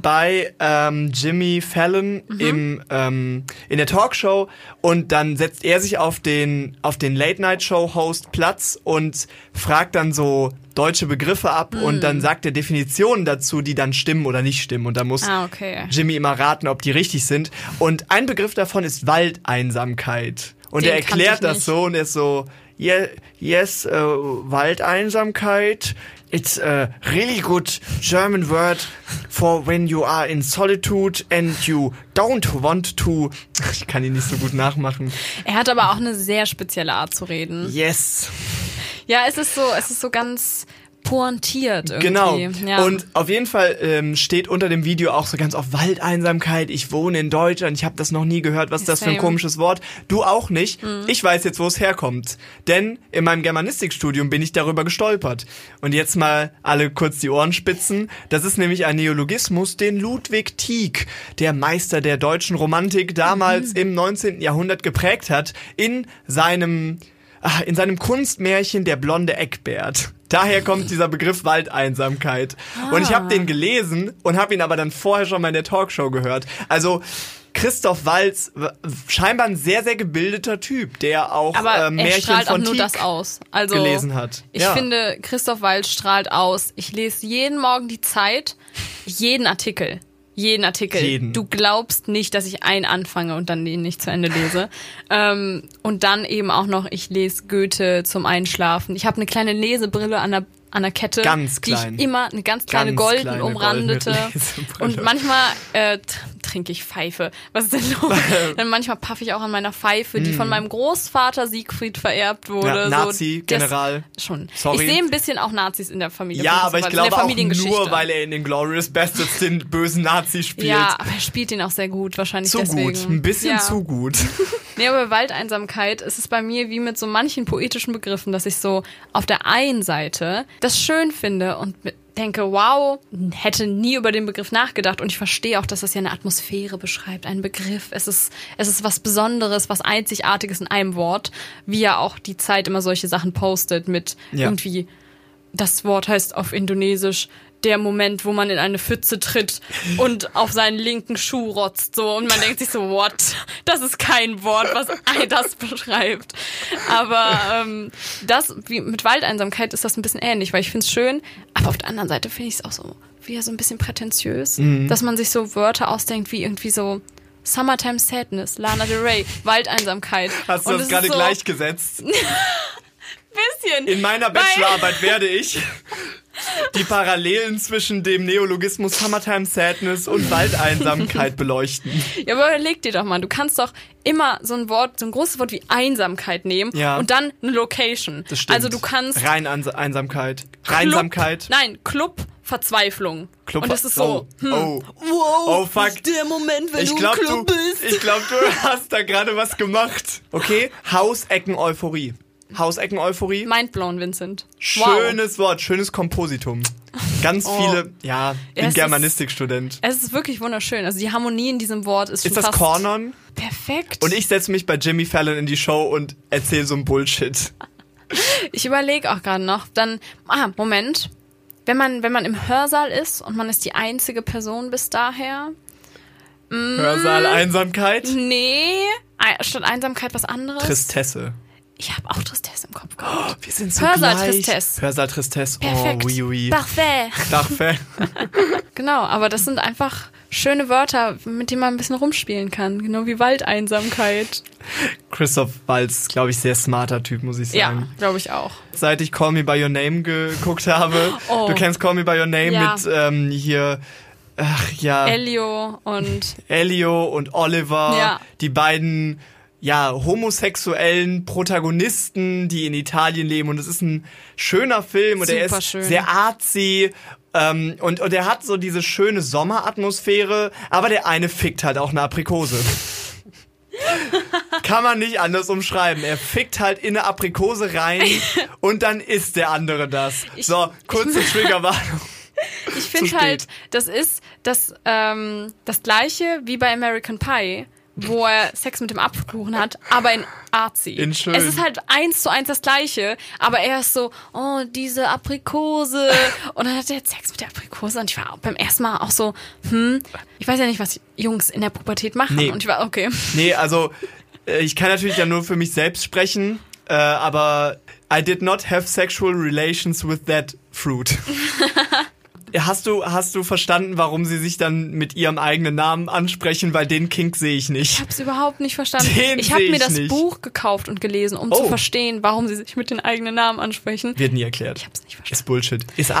Speaker 1: Bei ähm, Jimmy Fallon im, ähm, in der Talkshow und dann setzt er sich auf den, auf den Late-Night-Show-Host Platz und fragt dann so deutsche Begriffe ab und dann sagt er Definitionen dazu, die dann stimmen oder nicht stimmen. Und da muss
Speaker 2: Ah, okay.
Speaker 1: Jimmy immer raten, ob die richtig sind. Und ein Begriff davon ist Waldeinsamkeit. Und
Speaker 2: Den
Speaker 1: er erklärt das
Speaker 2: nicht.
Speaker 1: so und er ist so, yeah, yes, uh, Waldeinsamkeit. It's a really good German word for when you are in solitude and you don't want to. *laughs* Ich kann ihn nicht so gut nachmachen.
Speaker 2: Er hat aber auch eine sehr spezielle Art zu reden.
Speaker 1: Yes.
Speaker 2: Ja, es ist so, es ist so ganz pointiert irgendwie.
Speaker 1: Genau.
Speaker 2: Ja.
Speaker 1: Und auf jeden Fall ähm, steht unter dem Video auch so ganz auf Waldeinsamkeit. Ich wohne in Deutschland. Ich habe das noch nie gehört. Was ist das für ein
Speaker 2: Same.
Speaker 1: komisches Wort? Du auch nicht. Ich weiß jetzt, wo es herkommt. Denn in meinem Germanistikstudium bin ich darüber gestolpert. Und jetzt mal alle kurz die Ohren spitzen. Das ist nämlich ein Neologismus, den Ludwig Tieck, der Meister der deutschen Romantik, damals im 19. Jahrhundert geprägt hat, in seinem ah, in seinem Kunstmärchen Der blonde Eckbert. Daher kommt dieser Begriff Waldeinsamkeit. Und ich habe den gelesen und habe ihn aber dann vorher schon mal in der Talkshow gehört. Also Christoph Walz, scheinbar ein sehr, sehr gebildeter Typ, der auch
Speaker 2: aber er
Speaker 1: Märchen
Speaker 2: strahlt auch
Speaker 1: von
Speaker 2: nur
Speaker 1: Tieck
Speaker 2: das aus. Also
Speaker 1: gelesen hat.
Speaker 2: Ich
Speaker 1: Ja.
Speaker 2: finde, Christoph Waltz strahlt aus. Ich lese jeden Morgen die Zeit, jeden Artikel. Jeden Artikel.
Speaker 1: Jeden.
Speaker 2: Du glaubst nicht, dass ich einen anfange und dann den nicht zu Ende lese. *laughs* ähm, und dann eben auch noch, ich lese Goethe zum Einschlafen. Ich habe eine kleine Lesebrille an der an der Kette,
Speaker 1: Ganz
Speaker 2: die
Speaker 1: klein.
Speaker 2: ich immer eine ganz kleine
Speaker 1: Ganz
Speaker 2: golden
Speaker 1: kleine
Speaker 2: umrandete und manchmal äh, trinke ich Pfeife. Was ist denn los? *laughs* Dann manchmal paffe ich auch an meiner Pfeife, die von meinem Großvater Siegfried vererbt wurde.
Speaker 1: Ja,
Speaker 2: so,
Speaker 1: Nazi,
Speaker 2: das-
Speaker 1: General.
Speaker 2: Schon.
Speaker 1: Sorry.
Speaker 2: Ich sehe ein bisschen auch Nazis in der Familie.
Speaker 1: Ja, aber ich glaube auch nur, weil er in den Glorious Bastards den bösen Nazi spielt.
Speaker 2: Ja, aber er spielt ihn auch sehr gut, wahrscheinlich
Speaker 1: zu
Speaker 2: deswegen.
Speaker 1: gut, ein bisschen
Speaker 2: ja.
Speaker 1: zu gut. *laughs*
Speaker 2: Nee, aber bei Waldeinsamkeit ist es bei mir wie mit so manchen poetischen Begriffen, dass ich so auf der einen Seite das schön finde und denke, wow, hätte nie über den Begriff nachgedacht und ich verstehe auch, dass das ja eine Atmosphäre beschreibt, ein Begriff. Es ist, es ist was Besonderes, was Einzigartiges in einem Wort, wie ja auch die Zeit immer solche Sachen postet mit
Speaker 1: Ja.
Speaker 2: irgendwie das Wort heißt auf Indonesisch der Moment, wo man in eine Pfütze tritt und auf seinen linken Schuh rotzt so und man denkt sich so, what? Das ist kein Wort, was das beschreibt. Aber ähm, das, wie mit Waldeinsamkeit ist das ein bisschen ähnlich, weil ich finde es schön, aber auf der anderen Seite finde ich es auch so wieder so ein bisschen prätentiös,
Speaker 1: Mhm.
Speaker 2: dass man sich so Wörter ausdenkt wie irgendwie so Summertime Sadness, Lana Del Rey, Waldeinsamkeit.
Speaker 1: Hast du
Speaker 2: Und
Speaker 1: das gerade
Speaker 2: so
Speaker 1: gleichgesetzt? *laughs*
Speaker 2: Bisschen.
Speaker 1: In meiner Bachelorarbeit werde ich *laughs* die Parallelen zwischen dem Neologismus Summertime Sadness und Waldeinsamkeit *laughs* beleuchten.
Speaker 2: Ja, aber überleg dir doch mal, du kannst doch immer so ein Wort, so ein großes Wort wie Einsamkeit nehmen
Speaker 1: Ja.
Speaker 2: und dann eine Location.
Speaker 1: Das stimmt.
Speaker 2: Also du kannst
Speaker 1: Rein Ans- Einsamkeit.
Speaker 2: Club-
Speaker 1: Reinsamkeit.
Speaker 2: Nein, Club Verzweiflung.
Speaker 1: Club-
Speaker 2: und das ist so,
Speaker 1: Oh,
Speaker 2: hm,
Speaker 1: oh.
Speaker 2: wow,
Speaker 1: Oh, fuck.
Speaker 2: das ist der Moment, wenn
Speaker 1: Ich
Speaker 2: du
Speaker 1: glaube,
Speaker 2: im
Speaker 1: du,
Speaker 2: Club bist.
Speaker 1: ich glaub, du *laughs* hast da gerade was gemacht. Okay, Hausecken-Euphorie. Hausecken-Euphorie.
Speaker 2: Mindblown, Vincent. Wow.
Speaker 1: Schönes Wort, schönes Kompositum. Ganz
Speaker 2: Oh.
Speaker 1: viele, ja, bin
Speaker 2: ist-
Speaker 1: Germanistikstudent.
Speaker 2: Es ist wirklich wunderschön. Also die Harmonie in diesem Wort ist,
Speaker 1: Ist
Speaker 2: schon
Speaker 1: das
Speaker 2: fast
Speaker 1: Cornon?
Speaker 2: perfekt.
Speaker 1: Und ich setze mich bei Jimmy Fallon in die Show und erzähle so ein Bullshit. *laughs*
Speaker 2: Ich überlege auch gerade noch, dann, ah, Moment. Wenn man, wenn man im Hörsaal ist und man ist die einzige Person bis daher.
Speaker 1: Hörsaal Einsamkeit.
Speaker 2: Nee, statt Einsamkeit was anderes.
Speaker 1: Tristesse.
Speaker 2: Ich habe auch Tristesse im Kopf gehabt.
Speaker 1: Wir sind so
Speaker 2: Hörsaal
Speaker 1: gleich.
Speaker 2: Tristesse.
Speaker 1: Hörsaal Tristesse.
Speaker 2: Perfekt.
Speaker 1: Oh, oui, oui.
Speaker 2: Parfait.
Speaker 1: Parfait. *laughs*
Speaker 2: Genau, aber das sind einfach schöne Wörter, mit denen man ein bisschen rumspielen kann. Genau wie Waldeinsamkeit.
Speaker 1: Christoph Waltz, glaube ich, sehr smarter Typ, muss ich
Speaker 2: Ja,
Speaker 1: sagen.
Speaker 2: glaube ich auch.
Speaker 1: Seit ich Call Me By Your Name geguckt habe. *laughs*
Speaker 2: Oh.
Speaker 1: Du kennst Call Me By Your Name
Speaker 2: Ja.
Speaker 1: mit ähm, hier, ach ja,
Speaker 2: Elio und
Speaker 1: Elio und Oliver.
Speaker 2: Ja.
Speaker 1: Die beiden ja, homosexuellen Protagonisten, die in Italien leben. Und es ist ein schöner Film und er ist sehr artsy. Ähm, und, und er hat so diese schöne Sommeratmosphäre, aber der eine fickt halt auch eine Aprikose. Kann man nicht anders umschreiben. Er fickt halt in eine Aprikose rein *laughs* und dann isst der andere das. so, kurze *laughs* Triggerwarnung.
Speaker 2: ich finde halt, das ist das, ähm, das gleiche wie bei American Pie, wo er Sex mit dem Apfelkuchen hat, aber in artsy.
Speaker 1: In schön.
Speaker 2: Es ist halt eins zu eins das gleiche, aber er ist so, oh, diese Aprikose. Und dann hat er Sex mit der Aprikose und ich war beim ersten Mal auch so, hm, ich weiß ja nicht, was Jungs in der Pubertät machen.
Speaker 1: Nee.
Speaker 2: Und ich war, okay.
Speaker 1: Nee, also äh, ich kann natürlich ja nur für mich selbst sprechen, äh, aber I did not have sexual relations with that fruit. *laughs* Hast du, hast du verstanden, warum sie sich dann mit ihrem eigenen Namen ansprechen? Weil den Kink sehe ich
Speaker 2: Ich
Speaker 1: nicht.
Speaker 2: hab's überhaupt nicht verstanden.
Speaker 1: Den
Speaker 2: ich habe mir
Speaker 1: ich
Speaker 2: das
Speaker 1: nicht.
Speaker 2: Buch gekauft und gelesen, um
Speaker 1: Oh.
Speaker 2: zu verstehen, warum sie sich mit den eigenen Namen ansprechen.
Speaker 1: Wird nie erklärt.
Speaker 2: Ich hab's nicht verstanden.
Speaker 1: Ist Bullshit. Ist.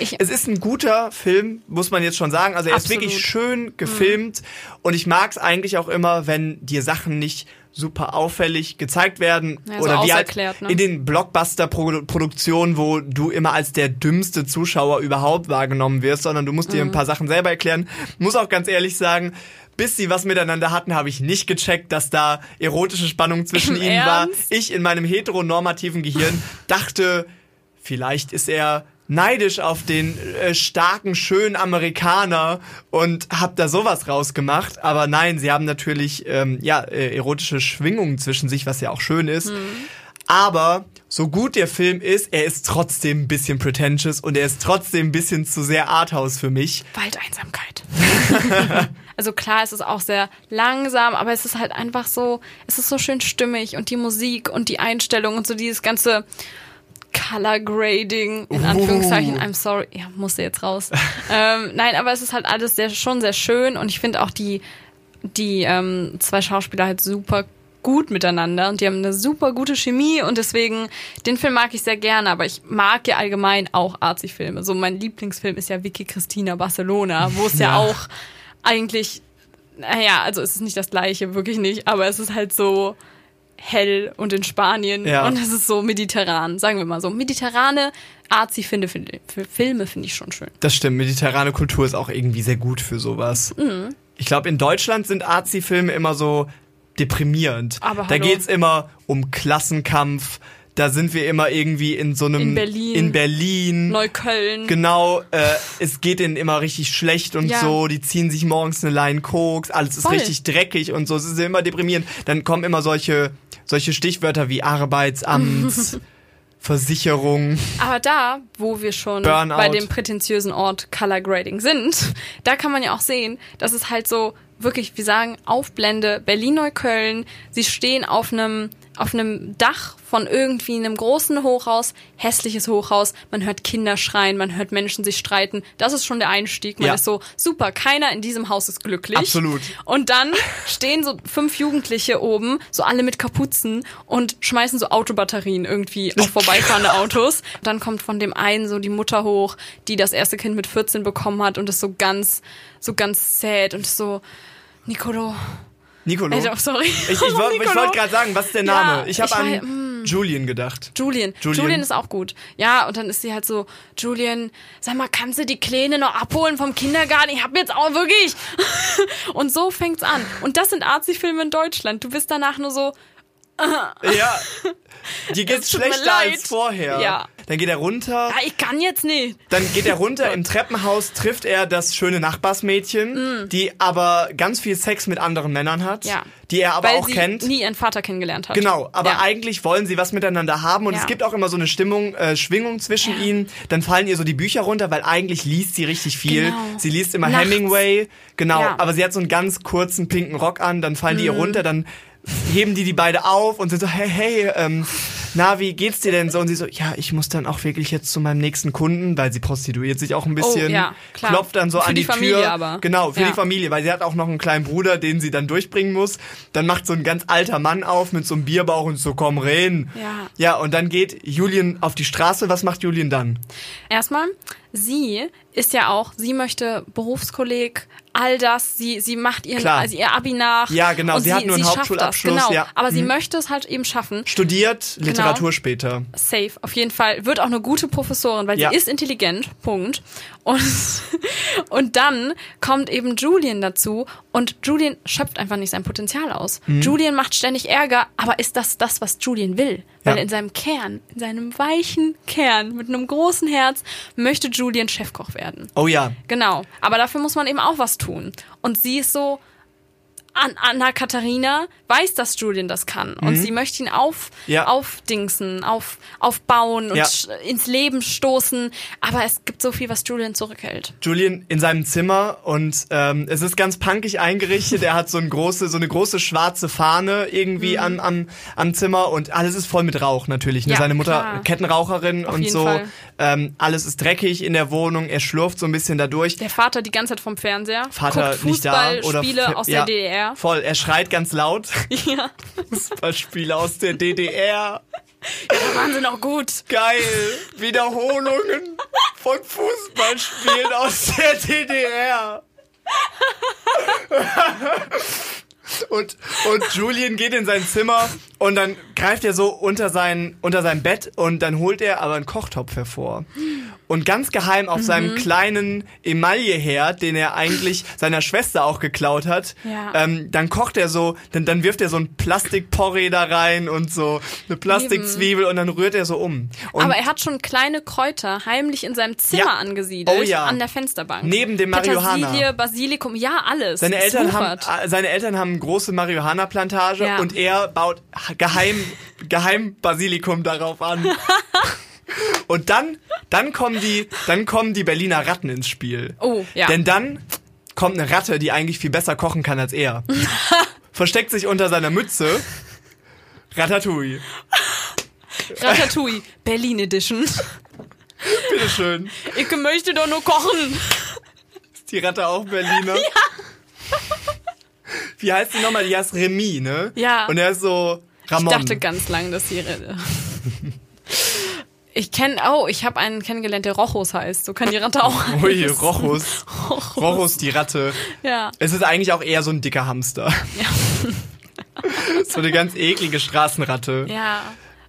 Speaker 2: Ich-
Speaker 1: es ist ein guter Film, muss man jetzt schon sagen. Also er ist
Speaker 2: Absolut. Mhm.
Speaker 1: wirklich schön gefilmt und ich mag es eigentlich auch immer, wenn dir Sachen nicht super auffällig gezeigt werden
Speaker 2: Ja, so
Speaker 1: oder wie halt
Speaker 2: ne?
Speaker 1: in den Blockbuster-Produktionen, wo du immer als der dümmste Zuschauer überhaupt wahrgenommen wirst, sondern du musst dir ein
Speaker 2: Mhm.
Speaker 1: paar Sachen selber erklären. Muss auch ganz ehrlich sagen, bis sie was miteinander hatten, habe ich nicht gecheckt, dass da erotische Spannung zwischen
Speaker 2: Im *laughs*
Speaker 1: ihnen war.
Speaker 2: Ernst?
Speaker 1: Ich in meinem heteronormativen Gehirn dachte, vielleicht ist er neidisch auf den äh, starken, schönen Amerikaner und hab da sowas rausgemacht. Aber nein, sie haben natürlich ähm, ja äh, erotische Schwingungen zwischen sich, was ja auch schön ist. Aber so gut der Film ist, er ist trotzdem ein bisschen pretentious und er ist trotzdem ein bisschen zu sehr Arthouse für mich.
Speaker 2: Waldeinsamkeit. *laughs* also klar, es ist auch sehr langsam, aber es ist halt einfach so, es ist so schön stimmig und die Musik und die Einstellung und so dieses ganze Color Grading, in. Anführungszeichen, I'm sorry, ja, musste jetzt raus. *laughs* ähm, nein, aber es ist halt alles sehr, schon sehr schön und ich finde auch die, die ähm, zwei Schauspieler halt super gut miteinander und die haben eine super gute Chemie und deswegen, den Film mag ich sehr gerne, aber ich mag ja allgemein auch Arzi-Filme. So mein Lieblingsfilm ist ja Vicky Cristina Barcelona, wo es ja,
Speaker 1: Ja.
Speaker 2: auch eigentlich, naja, also es ist nicht das gleiche, wirklich nicht, aber es ist halt so hell und in Spanien
Speaker 1: Ja.
Speaker 2: und es ist so mediterran, sagen wir mal so. Mediterrane Arzi-Filme finde für Filme finde ich schon schön.
Speaker 1: Das stimmt, mediterrane Kultur ist auch irgendwie sehr gut für sowas. Ich glaube, in Deutschland sind Arzi-Filme immer so deprimierend.
Speaker 2: Aber
Speaker 1: da
Speaker 2: hallo.
Speaker 1: geht's immer um Klassenkampf. Da sind wir immer irgendwie in so einem
Speaker 2: In Berlin.
Speaker 1: in Berlin.
Speaker 2: Neukölln.
Speaker 1: Genau, äh, es geht ihnen immer richtig schlecht und
Speaker 2: Ja.
Speaker 1: so. Die ziehen sich morgens eine Line Koks, alles ist
Speaker 2: Voll.
Speaker 1: richtig dreckig und so. Es ist immer deprimierend. Dann kommen immer solche, solche Stichwörter wie Arbeitsamts, *laughs* Versicherung.
Speaker 2: Aber da, wo wir schon
Speaker 1: Burnout.
Speaker 2: bei dem prätentiösen Ort Color Grading sind, da kann man ja auch sehen, dass es halt so wirklich, wir sagen, Aufblende Berlin-Neukölln. Sie stehen auf einem auf einem Dach von irgendwie einem großen Hochhaus, hässliches Hochhaus, man hört Kinder schreien, man hört Menschen sich streiten. Das ist schon der Einstieg. Man
Speaker 1: Ja.
Speaker 2: ist so, super, keiner in diesem Haus ist glücklich.
Speaker 1: Absolut.
Speaker 2: Und dann stehen so fünf Jugendliche oben, so alle mit Kapuzen und schmeißen so Autobatterien irgendwie auf vorbeifahrende *laughs* Autos. Dann kommt von dem einen so die Mutter hoch, die das erste Kind mit 14 bekommen hat und ist so ganz, so ganz sad und so, Nicolo.
Speaker 1: Nicolo.
Speaker 2: Also, sorry.
Speaker 1: Ich, ich, wollte *laughs* wollte gerade sagen, was ist der Name?
Speaker 2: Ja,
Speaker 1: ich habe an
Speaker 2: wei- mm.
Speaker 1: Julian gedacht.
Speaker 2: Julian.
Speaker 1: Julian.
Speaker 2: Julian. ist auch gut. Ja, und dann ist sie halt so, Julian, sag mal, kannst du die Kleine noch abholen vom Kindergarten? Ich hab jetzt auch wirklich. *laughs* und so fängt's an. Und das sind Arzi-Filme in Deutschland. Du bist danach nur so, *laughs*
Speaker 1: Ja. Dir geht's schlechter als vorher.
Speaker 2: Ja.
Speaker 1: Dann geht er runter.
Speaker 2: ja, ich kann jetzt nicht.
Speaker 1: Dann geht er runter, im *laughs* Treppenhaus trifft er das schöne Nachbarsmädchen, die aber ganz viel Sex mit anderen Männern hat,
Speaker 2: Mm. Ja.
Speaker 1: die er aber
Speaker 2: Weil
Speaker 1: auch
Speaker 2: sie
Speaker 1: kennt.
Speaker 2: nie ihren Vater kennengelernt hat.
Speaker 1: Genau, aber
Speaker 2: ja.
Speaker 1: eigentlich wollen sie was miteinander haben und
Speaker 2: Ja.
Speaker 1: es gibt auch immer so eine Stimmung, äh, Schwingung zwischen ihnen. Dann fallen ihr so die Bücher runter, weil eigentlich liest sie richtig viel.
Speaker 2: Genau.
Speaker 1: Sie liest immer
Speaker 2: Nachts.
Speaker 1: Hemingway, genau.
Speaker 2: Mhm.
Speaker 1: aber sie hat so einen ganz kurzen pinken Rock an, dann fallen die ihr runter, dann heben die die beide auf und sind so, hey, hey, ähm, na, wie geht's dir denn so? Und sie so, ja, ich muss dann auch wirklich jetzt zu meinem nächsten Kunden, weil sie prostituiert sich auch ein bisschen,
Speaker 2: Oh, ja, klar.
Speaker 1: klopft dann so
Speaker 2: Für
Speaker 1: an die,
Speaker 2: die Familie
Speaker 1: Tür.
Speaker 2: aber.
Speaker 1: Genau, für
Speaker 2: Ja.
Speaker 1: die Familie, weil sie hat auch noch einen kleinen Bruder, den sie dann durchbringen muss. Dann macht so ein ganz alter Mann auf mit so einem Bierbauch und so, komm rein.
Speaker 2: Ja.
Speaker 1: Ja, und dann geht Julian auf die Straße. Was macht Julian dann?
Speaker 2: Erstmal, sie ist ja auch, sie möchte Berufskolleg, all das, sie, sie macht ihren,
Speaker 1: Klar.
Speaker 2: also ihr Abi nach.
Speaker 1: Ja, genau,
Speaker 2: und
Speaker 1: sie hat nur einen Hauptschulabschluss,
Speaker 2: Das, genau,
Speaker 1: ja.
Speaker 2: aber sie
Speaker 1: Mhm.
Speaker 2: möchte es halt eben schaffen.
Speaker 1: Studiert
Speaker 2: Genau.
Speaker 1: Literatur später.
Speaker 2: Safe, auf jeden Fall. Wird auch eine gute Professorin, weil
Speaker 1: Ja.
Speaker 2: sie ist intelligent, Punkt. Und, *laughs* und dann kommt eben Julian dazu und Julian schöpft einfach nicht sein Potenzial aus.
Speaker 1: Mhm.
Speaker 2: Julian macht ständig Ärger, aber ist das das, was Julian will? Weil
Speaker 1: Ja.
Speaker 2: in seinem Kern, in seinem weichen Kern, mit einem großen Herz, möchte Julian Chefkoch werden.
Speaker 1: Oh ja.
Speaker 2: Genau. Aber dafür muss man eben auch was tun. Und sie ist so, An Anna Katharina weiß, dass Julian das kann. Und sie möchte ihn auf,
Speaker 1: Mhm. Ja.
Speaker 2: aufdingsen, auf, aufbauen und
Speaker 1: Ja.
Speaker 2: ins Leben stoßen. Aber es gibt so viel, was Julian zurückhält.
Speaker 1: Julian in seinem Zimmer und ähm, es ist ganz punkig eingerichtet. Er hat so, ein große, so eine große schwarze Fahne irgendwie am, am, am Zimmer und alles ist voll mit Rauch natürlich. Ne?
Speaker 2: Mhm. Ja,
Speaker 1: Seine Mutter
Speaker 2: klar.
Speaker 1: Kettenraucherin
Speaker 2: Auf
Speaker 1: und so. Ähm, alles ist dreckig in der Wohnung. Er schlurft so ein bisschen dadurch.
Speaker 2: Der Vater die ganze Zeit vom Fernseher.
Speaker 1: Vater
Speaker 2: guckt
Speaker 1: nicht da oder
Speaker 2: Fußballspiele aus der DDR.
Speaker 1: Voll, er schreit ganz laut. *laughs*
Speaker 2: Ja.
Speaker 1: Fußballspiele aus der DDR.
Speaker 2: Da waren sie noch gut.
Speaker 1: Geil. Wiederholungen von Fußballspielen aus der DDR. Und, und Julian geht in sein Zimmer und dann greift er so unter sein, unter sein Bett und dann holt er aber einen Kochtopf hervor. Und ganz geheim auf
Speaker 2: Mhm.
Speaker 1: seinem kleinen Emailleherd, den er eigentlich seiner Schwester auch geklaut hat,
Speaker 2: Ja.
Speaker 1: ähm, dann kocht er so, dann, dann wirft er so ein Plastikporree da rein und so eine Plastikzwiebel und dann rührt er so um. Und
Speaker 2: Aber er hat schon kleine Kräuter heimlich in seinem Zimmer
Speaker 1: Ja.
Speaker 2: angesiedelt.
Speaker 1: Oh ja.
Speaker 2: An der Fensterbank.
Speaker 1: Neben dem Marihuana.
Speaker 2: Petersilie, Basilikum, ja, alles.
Speaker 1: Seine Eltern, haben, äh, seine Eltern haben eine große Marihuana-Plantage und er baut geheim, geheim Basilikum darauf an. und dann, dann kommen die, dann kommen die Berliner Ratten ins Spiel.
Speaker 2: Oh, ja.
Speaker 1: Denn dann kommt eine Ratte, die eigentlich viel besser kochen kann als er. *laughs* Versteckt sich unter seiner Mütze. Ratatouille.
Speaker 2: Ratatouille, Berlin Edition. *laughs*
Speaker 1: Bitteschön.
Speaker 2: Ich möchte doch nur kochen.
Speaker 1: Ist die Ratte auch Berliner? *laughs* Ja. Wie heißt die nochmal? Die heißt Remy, ne?
Speaker 2: Ja.
Speaker 1: Und er ist so Ramon.
Speaker 2: Ich dachte ganz lang, dass Ratte. *laughs* Ich kenne, oh, ich habe einen kennengelernt, der Rochus heißt. So kann die Ratte auch
Speaker 1: Ui,
Speaker 2: heißen.
Speaker 1: Rochus.
Speaker 2: Rochus.
Speaker 1: Rochus, die Ratte.
Speaker 2: Ja.
Speaker 1: Es ist eigentlich auch eher so ein dicker Hamster.
Speaker 2: Ja. *laughs*
Speaker 1: so eine ganz eklige Straßenratte.
Speaker 2: Ja.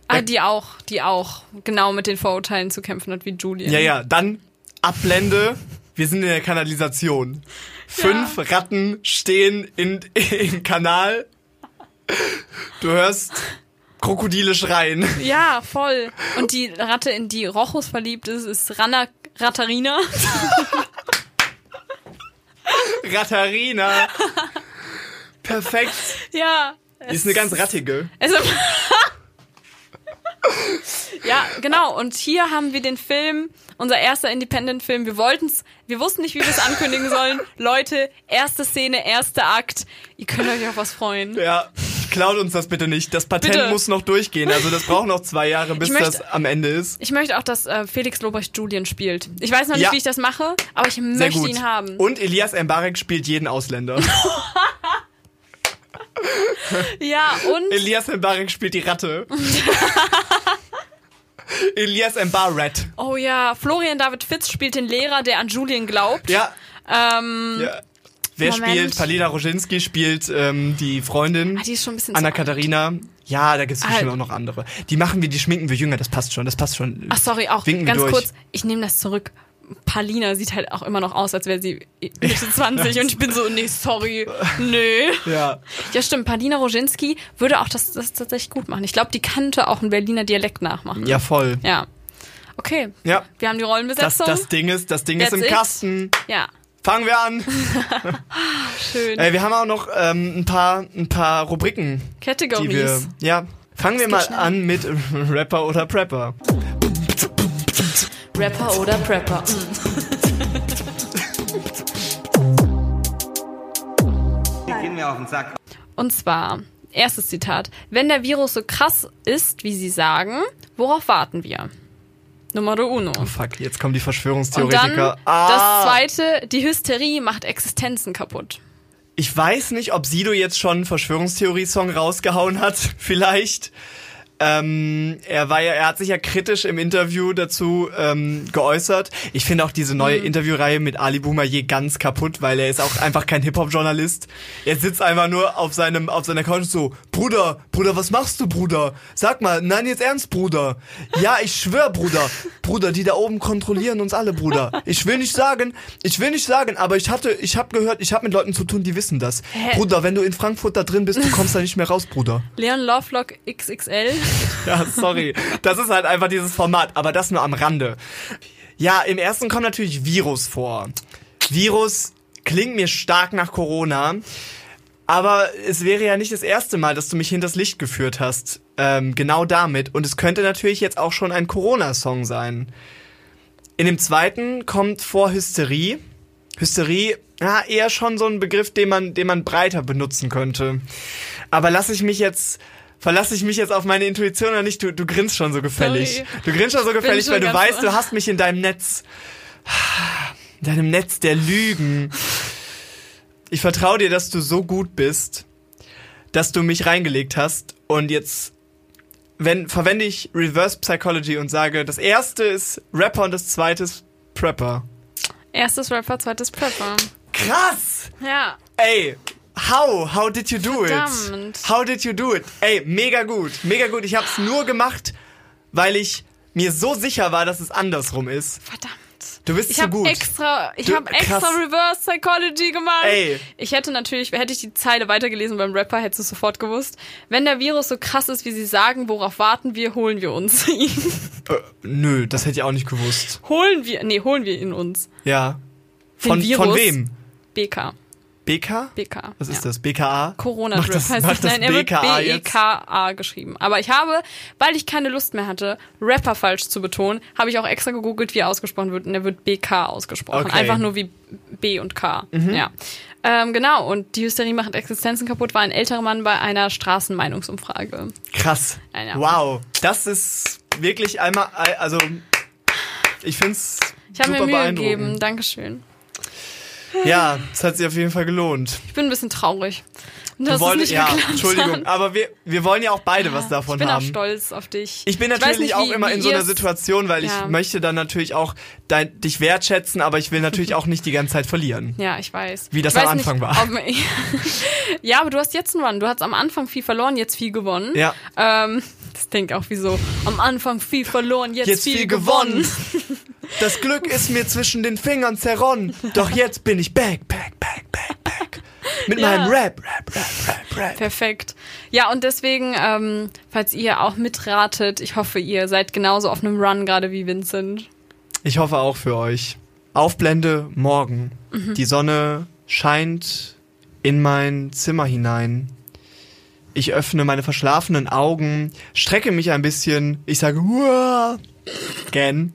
Speaker 2: Ah, die auch, die auch genau mit den Vorurteilen zu kämpfen hat wie Julian.
Speaker 1: Ja, ja, dann Abblende. Wir sind in der Kanalisation. Fünf Ratten stehen in, *laughs* im Kanal. Du hörst Krokodile schreien.
Speaker 2: Ja, voll. Und die Ratte, in die Rochus verliebt ist, ist Ranna Rattarina.
Speaker 1: Rattarina. Perfekt.
Speaker 2: Ja.
Speaker 1: Die ist eine ganz rattige.
Speaker 2: Also, *laughs* Ja, genau. Und hier haben wir den Film, unser erster Independent-Film. Wir wollten's, wir wussten nicht, wie wir es ankündigen sollen. Leute, erste Szene, erster Akt. Ihr könnt euch auf was freuen.
Speaker 1: Ja, *laughs* klaut uns das bitte nicht. Das Patent
Speaker 2: Bitte.
Speaker 1: muss noch durchgehen. Also das braucht noch zwei Jahre, bis
Speaker 2: möchte-
Speaker 1: das am Ende ist.
Speaker 2: Ich möchte auch, dass äh, Felix Lobrecht Julien spielt. Ich weiß noch nicht,
Speaker 1: Ja.
Speaker 2: wie ich das mache, aber ich möchte ihn haben.
Speaker 1: Und Elias Mbarek spielt jeden Ausländer. *laughs*
Speaker 2: Ja, und
Speaker 1: Elias Mbarek spielt die Ratte. *laughs* Elias Mbarek.
Speaker 2: oh ja, Florian David Fitz spielt den Lehrer, der an Julien glaubt.
Speaker 1: Ja,
Speaker 2: Ähm,
Speaker 1: ja. Wer
Speaker 2: Moment.
Speaker 1: spielt? Palina Roginski spielt ähm, die Freundin.
Speaker 2: ah, die ist schon ein bisschen
Speaker 1: Anna
Speaker 2: zu alt.
Speaker 1: Katharina. Ja, da gibt's bestimmt
Speaker 2: Ah.
Speaker 1: auch noch andere. Die machen wir, die schminken wir jünger, das passt schon, das passt schon.
Speaker 2: Ach sorry, auch
Speaker 1: Winken
Speaker 2: ganz kurz, ich nehme das zurück. Palina sieht halt auch immer noch aus, als wäre sie Mitte *laughs* 20 und ich bin so, nee, sorry, nee.
Speaker 1: Ja.
Speaker 2: Ja, stimmt, Palina Roginski würde auch das, das tatsächlich gut machen. Ich glaube, die könnte auch einen Berliner Dialekt nachmachen.
Speaker 1: Ja, voll.
Speaker 2: Ja. Okay,
Speaker 1: Ja.
Speaker 2: wir haben die
Speaker 1: Das,
Speaker 2: Rollenbesetzung.
Speaker 1: das Ding ist, das Ding ist
Speaker 2: That's
Speaker 1: im
Speaker 2: it.
Speaker 1: Kasten.
Speaker 2: ja,
Speaker 1: Fangen wir an. *laughs*
Speaker 2: schön.
Speaker 1: Äh, wir haben auch noch ähm, ein paar, ein paar Rubriken, die wir.
Speaker 2: Categories.
Speaker 1: Ja. Fangen wir mal
Speaker 2: schnell.
Speaker 1: an mit *laughs* Rapper oder Prepper.
Speaker 2: Rapper oder Prepper. Mm.
Speaker 3: Die gehen mir auf den Sack.
Speaker 2: Und zwar, erstes Zitat. Wenn der Virus so krass ist, wie sie sagen, worauf warten wir? Numero uno.
Speaker 1: Oh fuck, jetzt kommen die
Speaker 2: Und dann
Speaker 1: Verschwörungstheoretiker.
Speaker 2: das
Speaker 1: ah,
Speaker 2: zweite, die Hysterie macht Existenzen kaputt.
Speaker 1: Ich weiß nicht, ob Sido jetzt schon einen Verschwörungstheorie-Song rausgehauen hat, *laughs* vielleicht. Ähm, er war ja, er hat sich ja kritisch im Interview dazu ähm, geäußert. Ich finde auch diese neue
Speaker 2: Mhm.
Speaker 1: Interviewreihe mit Ali Boumaier ganz kaputt, weil er ist auch einfach kein Hip-Hop-Journalist. Er sitzt einfach nur auf seinem, auf seiner Couch so, Bruder, Bruder, was machst du, Bruder? Sag mal, nein, jetzt ernst, Bruder. Ja, ich schwör, Bruder. Bruder, die da oben kontrollieren uns alle, Bruder. Ich will nicht sagen, ich will nicht sagen, aber ich hatte, ich habe gehört, ich habe mit Leuten zu tun, die wissen das.
Speaker 2: Hä?
Speaker 1: Bruder, wenn du in Frankfurt da drin bist, du kommst da nicht mehr raus, Bruder.
Speaker 2: Leon Lovelock XXL. *laughs*
Speaker 1: Ja, sorry. Das ist halt einfach dieses Format, aber das nur am Rande. Ja, im ersten kommt natürlich Virus vor. Virus klingt mir stark nach Corona. Aber es wäre ja nicht das erste Mal, dass du mich hinters Licht geführt hast. Ähm, genau damit. Und es könnte natürlich jetzt auch schon ein Corona-Song sein. In dem zweiten kommt vor Hysterie. Hysterie, ja, eher schon so ein Begriff, den man, den man breiter benutzen könnte. Aber lasse ich mich jetzt, verlasse ich mich jetzt auf meine Intuition oder nicht? Du, du grinst schon so gefällig.
Speaker 2: Sorry.
Speaker 1: Du grinst schon so gefällig,
Speaker 2: schon
Speaker 1: weil du weißt, du hast mich in deinem Netz, in deinem Netz der Lügen. Ich vertraue dir, dass du so gut bist, dass du mich reingelegt hast und jetzt wenn, verwende ich Reverse Psychology und sage, das erste ist Rapper und das zweite ist Prepper.
Speaker 2: Erstes Rapper, zweites Prepper.
Speaker 1: Krass!
Speaker 2: Ja.
Speaker 1: Ey, how? How did you do
Speaker 2: Verdammt.
Speaker 1: it? How did you do it? Ey, mega gut, mega gut. Ich hab's nur gemacht, weil ich mir so sicher war, dass es andersrum ist.
Speaker 2: Verdammt.
Speaker 1: Du bist
Speaker 2: Ich habe
Speaker 1: gut.
Speaker 2: extra, ich habe extra. Reverse Psychology gemacht.
Speaker 1: Ey.
Speaker 2: Ich hätte natürlich, hätte ich die Zeile weitergelesen beim Rapper, hättest du sofort gewusst. Wenn der Virus so krass ist, wie sie sagen, worauf warten wir, holen wir uns *laughs* ihn.
Speaker 1: Äh, nö, das hätte ich auch nicht gewusst.
Speaker 2: holen wir, nee, holen wir ihn uns.
Speaker 1: Ja. Von, von wem?
Speaker 2: BK.
Speaker 1: BK?
Speaker 2: BK.
Speaker 1: Was ist
Speaker 2: ja.
Speaker 1: das? BKA?
Speaker 2: Corona Drip
Speaker 1: das-
Speaker 2: heißt es.
Speaker 1: das
Speaker 2: Nein, er wird. B-E-K-A geschrieben. Aber ich habe, weil ich keine Lust mehr hatte, Rapper falsch zu betonen, habe ich auch extra gegoogelt, wie er ausgesprochen wird. Und er wird BK ausgesprochen.
Speaker 1: Okay. Mhm.
Speaker 2: Einfach nur wie B und K. Ja. Ähm, genau. Und die Hysterie macht Existenzen kaputt war ein älterer Mann bei einer Straßenmeinungsumfrage.
Speaker 1: Krass.
Speaker 2: Ja.
Speaker 1: Wow. Das ist wirklich einmal, also, ich find's
Speaker 2: Ich habe mir Mühe gegeben. Dankeschön.
Speaker 1: Ja, es hat sich auf jeden Fall gelohnt.
Speaker 2: Ich bin ein bisschen traurig. Das ist
Speaker 1: wolltest-
Speaker 2: nicht
Speaker 1: ja, Entschuldigung,
Speaker 2: hat.
Speaker 1: aber wir, wir wollen ja auch beide was davon
Speaker 2: Ich bin auch
Speaker 1: haben.
Speaker 2: stolz auf dich.
Speaker 1: Ich bin natürlich
Speaker 2: nicht,
Speaker 1: auch
Speaker 2: wie-
Speaker 1: immer
Speaker 2: wie
Speaker 1: in so einer Situation, weil
Speaker 2: Ja.
Speaker 1: ich möchte dann natürlich auch dein, dich wertschätzen, aber ich will natürlich auch nicht die ganze Zeit verlieren.
Speaker 2: Ja, ich weiß.
Speaker 1: Wie das
Speaker 2: ich
Speaker 1: am Anfang
Speaker 2: nicht,
Speaker 1: war.
Speaker 2: Ob, *laughs* ja, aber du hast jetzt einen Run. Du hast am Anfang viel verloren, jetzt viel gewonnen.
Speaker 1: Ja.
Speaker 2: Ähm, das denkt auch wie so, am Anfang viel verloren, jetzt,
Speaker 1: Jetzt
Speaker 2: viel,
Speaker 1: viel
Speaker 2: gewonnen.
Speaker 1: gewonnen. Das Glück ist mir zwischen den Fingern zerronnen. Doch jetzt bin ich back, back, back, back, back. Mit
Speaker 2: Ja.
Speaker 1: meinem Rap, Rap, Rap, Rap, Rap.
Speaker 2: Perfekt. Ja, und deswegen, ähm, falls ihr auch mitratet, ich hoffe, ihr seid genauso auf einem Run gerade wie Vincent.
Speaker 1: Ich hoffe auch für euch. Aufblende morgen.
Speaker 2: Mhm.
Speaker 1: Die Sonne scheint in mein Zimmer hinein. Ich öffne meine verschlafenen Augen, strecke mich ein bisschen, ich sage, Uah! Gen.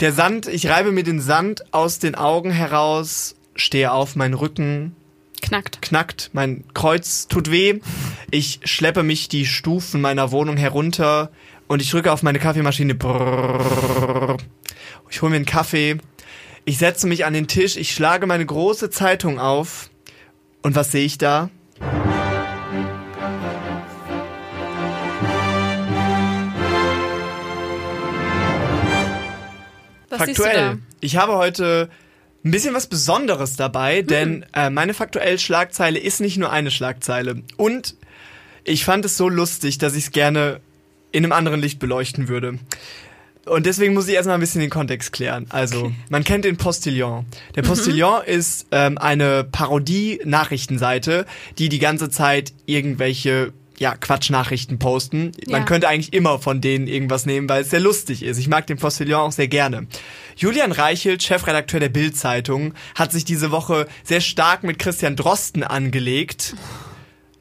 Speaker 1: Der Sand, ich reibe mir den Sand aus den Augen heraus, stehe auf, mein Rücken
Speaker 2: Knackt.
Speaker 1: knackt, mein Kreuz tut weh. Ich schleppe mich die Stufen meiner Wohnung herunter und ich drücke auf meine Kaffeemaschine. Brrrr. Ich hole mir einen Kaffee. Ich setze mich an den Tisch, ich schlage meine große Zeitung auf. Und was sehe ich da?
Speaker 2: Was
Speaker 1: Faktuell. Ich habe heute ein bisschen was Besonderes dabei,
Speaker 2: Hm.
Speaker 1: denn äh, meine faktuell Schlagzeile ist nicht nur eine Schlagzeile. Und ich fand es so lustig, dass ich es gerne in einem anderen Licht beleuchten würde. Und deswegen muss ich erstmal ein bisschen den Kontext klären. Also, man kennt den Postillon. Der
Speaker 2: Mhm.
Speaker 1: Postillon ist ähm, eine Parodie-Nachrichtenseite, die die ganze Zeit irgendwelche ja, Quatschnachrichten posten. Man
Speaker 2: Ja.
Speaker 1: könnte eigentlich immer von denen irgendwas nehmen, weil es sehr lustig ist. Ich mag den Postillon auch sehr gerne. Julian Reichelt, Chefredakteur der Bild-Zeitung, hat sich diese Woche sehr stark mit Christian Drosten angelegt.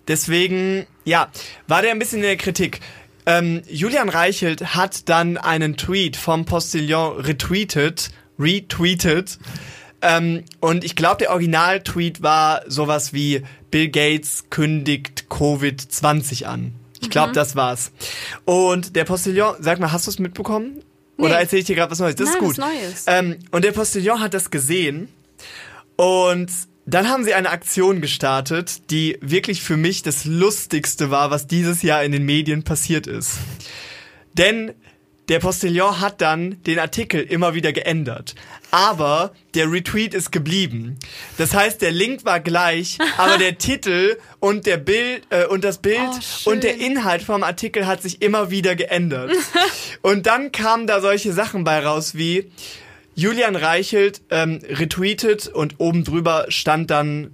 Speaker 1: Deswegen, ja, war der ein bisschen in der Kritik. Ähm, Julian Reichelt hat dann einen Tweet vom Postillon retweetet, retweetet. Ähm, und ich glaube, der Original-Tweet war sowas wie Bill Gates kündigt Covid-20 an. Ich glaube, das war's. Und der Postillon, sag mal, hast du es mitbekommen? Oder
Speaker 2: Nee.
Speaker 1: erzähle ich dir gerade was Neues? Das
Speaker 2: Nein,
Speaker 1: ist gut.
Speaker 2: Neues.
Speaker 1: Ähm, und der Postillon hat das gesehen und dann haben sie eine Aktion gestartet, die wirklich für mich das Lustigste war, was dieses Jahr in den Medien passiert ist. Denn der Postillon hat dann den Artikel immer wieder geändert. Aber der Retweet ist geblieben. Das heißt, der Link war gleich, *laughs* aber der Titel und der Bild äh, und das Bild
Speaker 2: Oh,
Speaker 1: und der Inhalt vom Artikel hat sich immer wieder geändert. *laughs* und dann kamen da solche Sachen bei raus wie Julian Reichelt ähm, retweetet und oben drüber stand dann,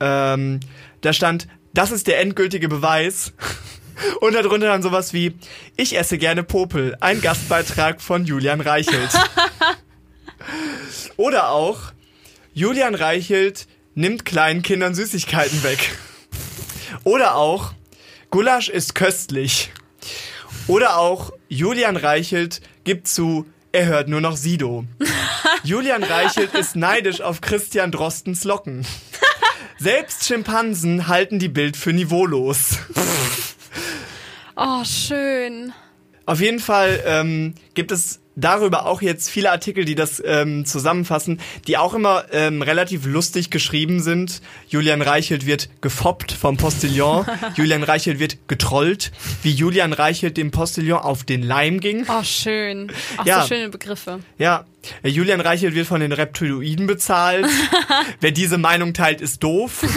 Speaker 1: ähm, da stand, das ist der endgültige Beweis. *laughs* Und darunter dann sowas wie, ich esse gerne Popel, ein Gastbeitrag von Julian Reichelt. *laughs* Oder auch, Julian Reichelt nimmt kleinen Kindern Süßigkeiten weg. Oder auch, Gulasch ist köstlich. Oder auch, Julian Reichelt gibt zu, er hört nur noch Sido. *laughs* Julian Reichelt ist neidisch auf Christian Drostens Locken. *laughs* Selbst Schimpansen halten die Bild für niveaulos.
Speaker 2: Oh, schön.
Speaker 1: Auf jeden Fall ähm, gibt es darüber auch jetzt viele Artikel, die das ähm, zusammenfassen, die auch immer ähm, relativ lustig geschrieben sind. Julian Reichelt wird gefoppt vom Postillon. *laughs* Julian Reichelt wird getrollt, wie Julian Reichelt dem Postillon auf den Leim ging.
Speaker 2: Oh, schön. Auch
Speaker 1: Ja.
Speaker 2: so schöne Begriffe.
Speaker 1: Ja, äh, Julian Reichelt wird von den Reptiloiden bezahlt. *laughs* Wer diese Meinung teilt, ist doof. *laughs*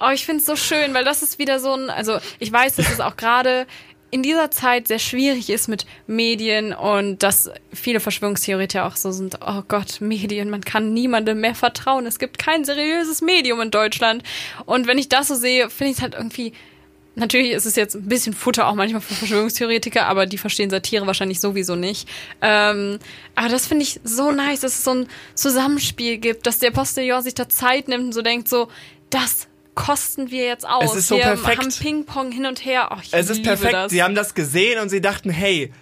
Speaker 2: Oh, ich find's so schön, weil das ist wieder so ein, also ich weiß, dass es auch gerade in dieser Zeit sehr schwierig ist mit Medien und dass viele Verschwörungstheoretiker auch so sind, oh Gott, Medien, man kann niemandem mehr vertrauen. Es gibt kein seriöses Medium in Deutschland. Und wenn ich das so sehe, finde ich es halt irgendwie, natürlich ist es jetzt ein bisschen Futter auch manchmal für Verschwörungstheoretiker, aber die verstehen Satire wahrscheinlich sowieso nicht. Ähm, aber das finde ich so nice, dass es so ein Zusammenspiel gibt, dass der Postillon sich da Zeit nimmt und so denkt so, das kosten wir jetzt aus.
Speaker 1: Es ist so
Speaker 2: wir
Speaker 1: perfekt.
Speaker 2: haben Ping-Pong hin und her. Oh,
Speaker 1: Es ist perfekt.
Speaker 2: Das.
Speaker 1: Sie haben das gesehen und sie dachten, hey,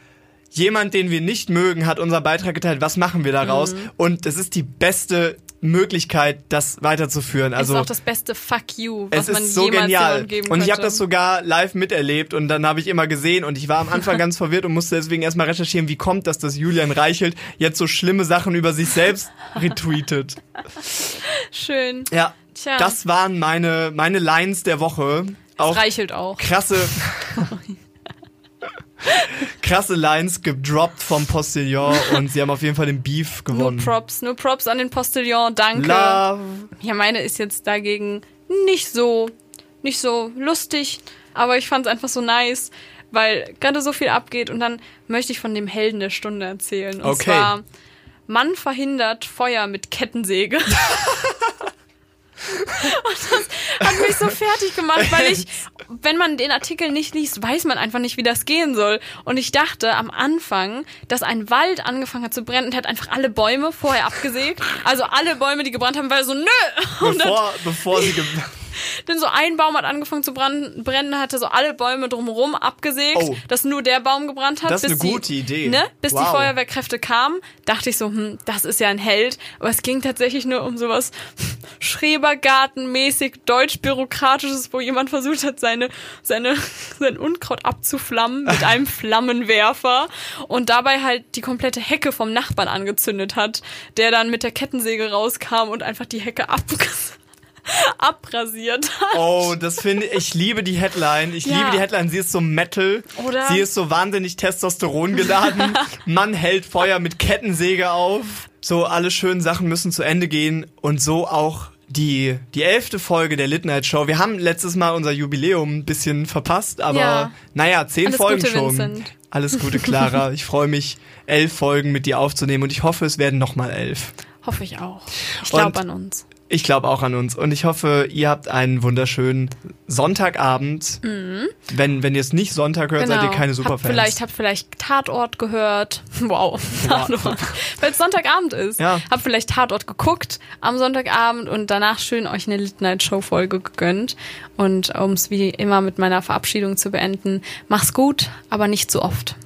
Speaker 1: jemand, den wir nicht mögen, hat unseren Beitrag geteilt. Was machen wir daraus?
Speaker 2: Mhm.
Speaker 1: Und es ist die beste Möglichkeit, das weiterzuführen.
Speaker 2: es
Speaker 1: Also
Speaker 2: ist auch das beste Fuck you, was
Speaker 1: es
Speaker 2: man
Speaker 1: ist so
Speaker 2: jemals
Speaker 1: genial.
Speaker 2: geben
Speaker 1: Und ich habe das sogar live miterlebt und dann habe ich immer gesehen und ich war am Anfang *laughs* ganz verwirrt und musste deswegen erstmal recherchieren, wie kommt das, dass Julian Reichelt jetzt so schlimme Sachen über sich selbst retweetet.
Speaker 2: Schön.
Speaker 1: Ja,
Speaker 2: Tja.
Speaker 1: das waren meine meine Lines der Woche. Auch
Speaker 2: Reichelt auch.
Speaker 1: krasse *laughs* krasse Lines gedroppt vom Postillon und sie haben auf jeden Fall den Beef
Speaker 2: Nur
Speaker 1: gewonnen.
Speaker 2: Props, nur Props an den Postillon, danke.
Speaker 1: Love.
Speaker 2: Ja, meine ist jetzt dagegen nicht so, nicht so lustig, aber ich fand es einfach so nice, weil gerade so viel abgeht und dann möchte ich von dem Helden der Stunde erzählen. Und
Speaker 1: Okay.
Speaker 2: zwar, Mann verhindert Feuer mit Kettensäge. *laughs* und das hat mich so fertig gemacht, weil ich, *laughs* wenn man den Artikel nicht liest, weiß man einfach nicht, wie das gehen soll. Und ich dachte am Anfang, dass ein Wald angefangen hat zu brennen und hat einfach alle Bäume vorher abgesägt. Also alle Bäume, die gebrannt haben, weil er so, nö.
Speaker 1: Bevor, bevor sie ge
Speaker 2: Denn so ein Baum hat angefangen zu brennen, brennen hatte so alle Bäume drumherum abgesägt,
Speaker 1: Oh.
Speaker 2: dass nur der Baum gebrannt hat.
Speaker 1: Das ist
Speaker 2: bis
Speaker 1: eine
Speaker 2: die,
Speaker 1: gute Idee.
Speaker 2: Ne, bis die
Speaker 1: Wow.
Speaker 2: Feuerwehrkräfte kamen, dachte ich so, hm, das ist ja ein Held. Aber es ging tatsächlich nur um sowas Schrebergartenmäßig deutsch-bürokratisches, wo jemand versucht hat, seine, seine, *laughs* sein Unkraut abzuflammen mit einem *laughs* Flammenwerfer und dabei halt die komplette Hecke vom Nachbarn angezündet hat, der dann mit der Kettensäge rauskam und einfach die Hecke ab *laughs* abrasiert hat.
Speaker 1: Oh, das finde ich, ich liebe die Headline. Ich
Speaker 2: Ja.
Speaker 1: liebe die Headline. Sie ist so Metal.
Speaker 2: Oder?
Speaker 1: Sie ist so wahnsinnig Testosteron geladen. *laughs* Mann hält Feuer mit Kettensäge auf. So, alle schönen Sachen müssen zu Ende gehen. Und so auch die, die elfte Folge der Lit Night Show. Wir haben letztes Mal unser Jubiläum ein bisschen verpasst, aber
Speaker 2: Ja.
Speaker 1: naja, zehn
Speaker 2: Alles
Speaker 1: Folgen
Speaker 2: Gute,
Speaker 1: schon.
Speaker 2: Vincent.
Speaker 1: Alles Gute, *laughs* Clara. Ich freue mich, elf Folgen mit dir aufzunehmen und ich hoffe, es werden nochmal elf.
Speaker 2: Hoffe ich auch. Ich glaube an uns.
Speaker 1: Ich glaube auch an uns und ich hoffe, ihr habt einen wunderschönen Sonntagabend. Wenn, wenn ihr es nicht Sonntag hört, seid ihr keine
Speaker 2: Habt
Speaker 1: Superfans.
Speaker 2: Mhm. vielleicht, habt vielleicht Tatort gehört. *laughs* Wow, Tatort. Weil es Sonntagabend ist.
Speaker 1: Ja.
Speaker 2: Habt vielleicht Tatort geguckt am Sonntagabend und danach schön euch eine Late Night Show Folge gegönnt. Und um es wie immer mit meiner Verabschiedung zu beenden, mach's gut, aber nicht zu oft.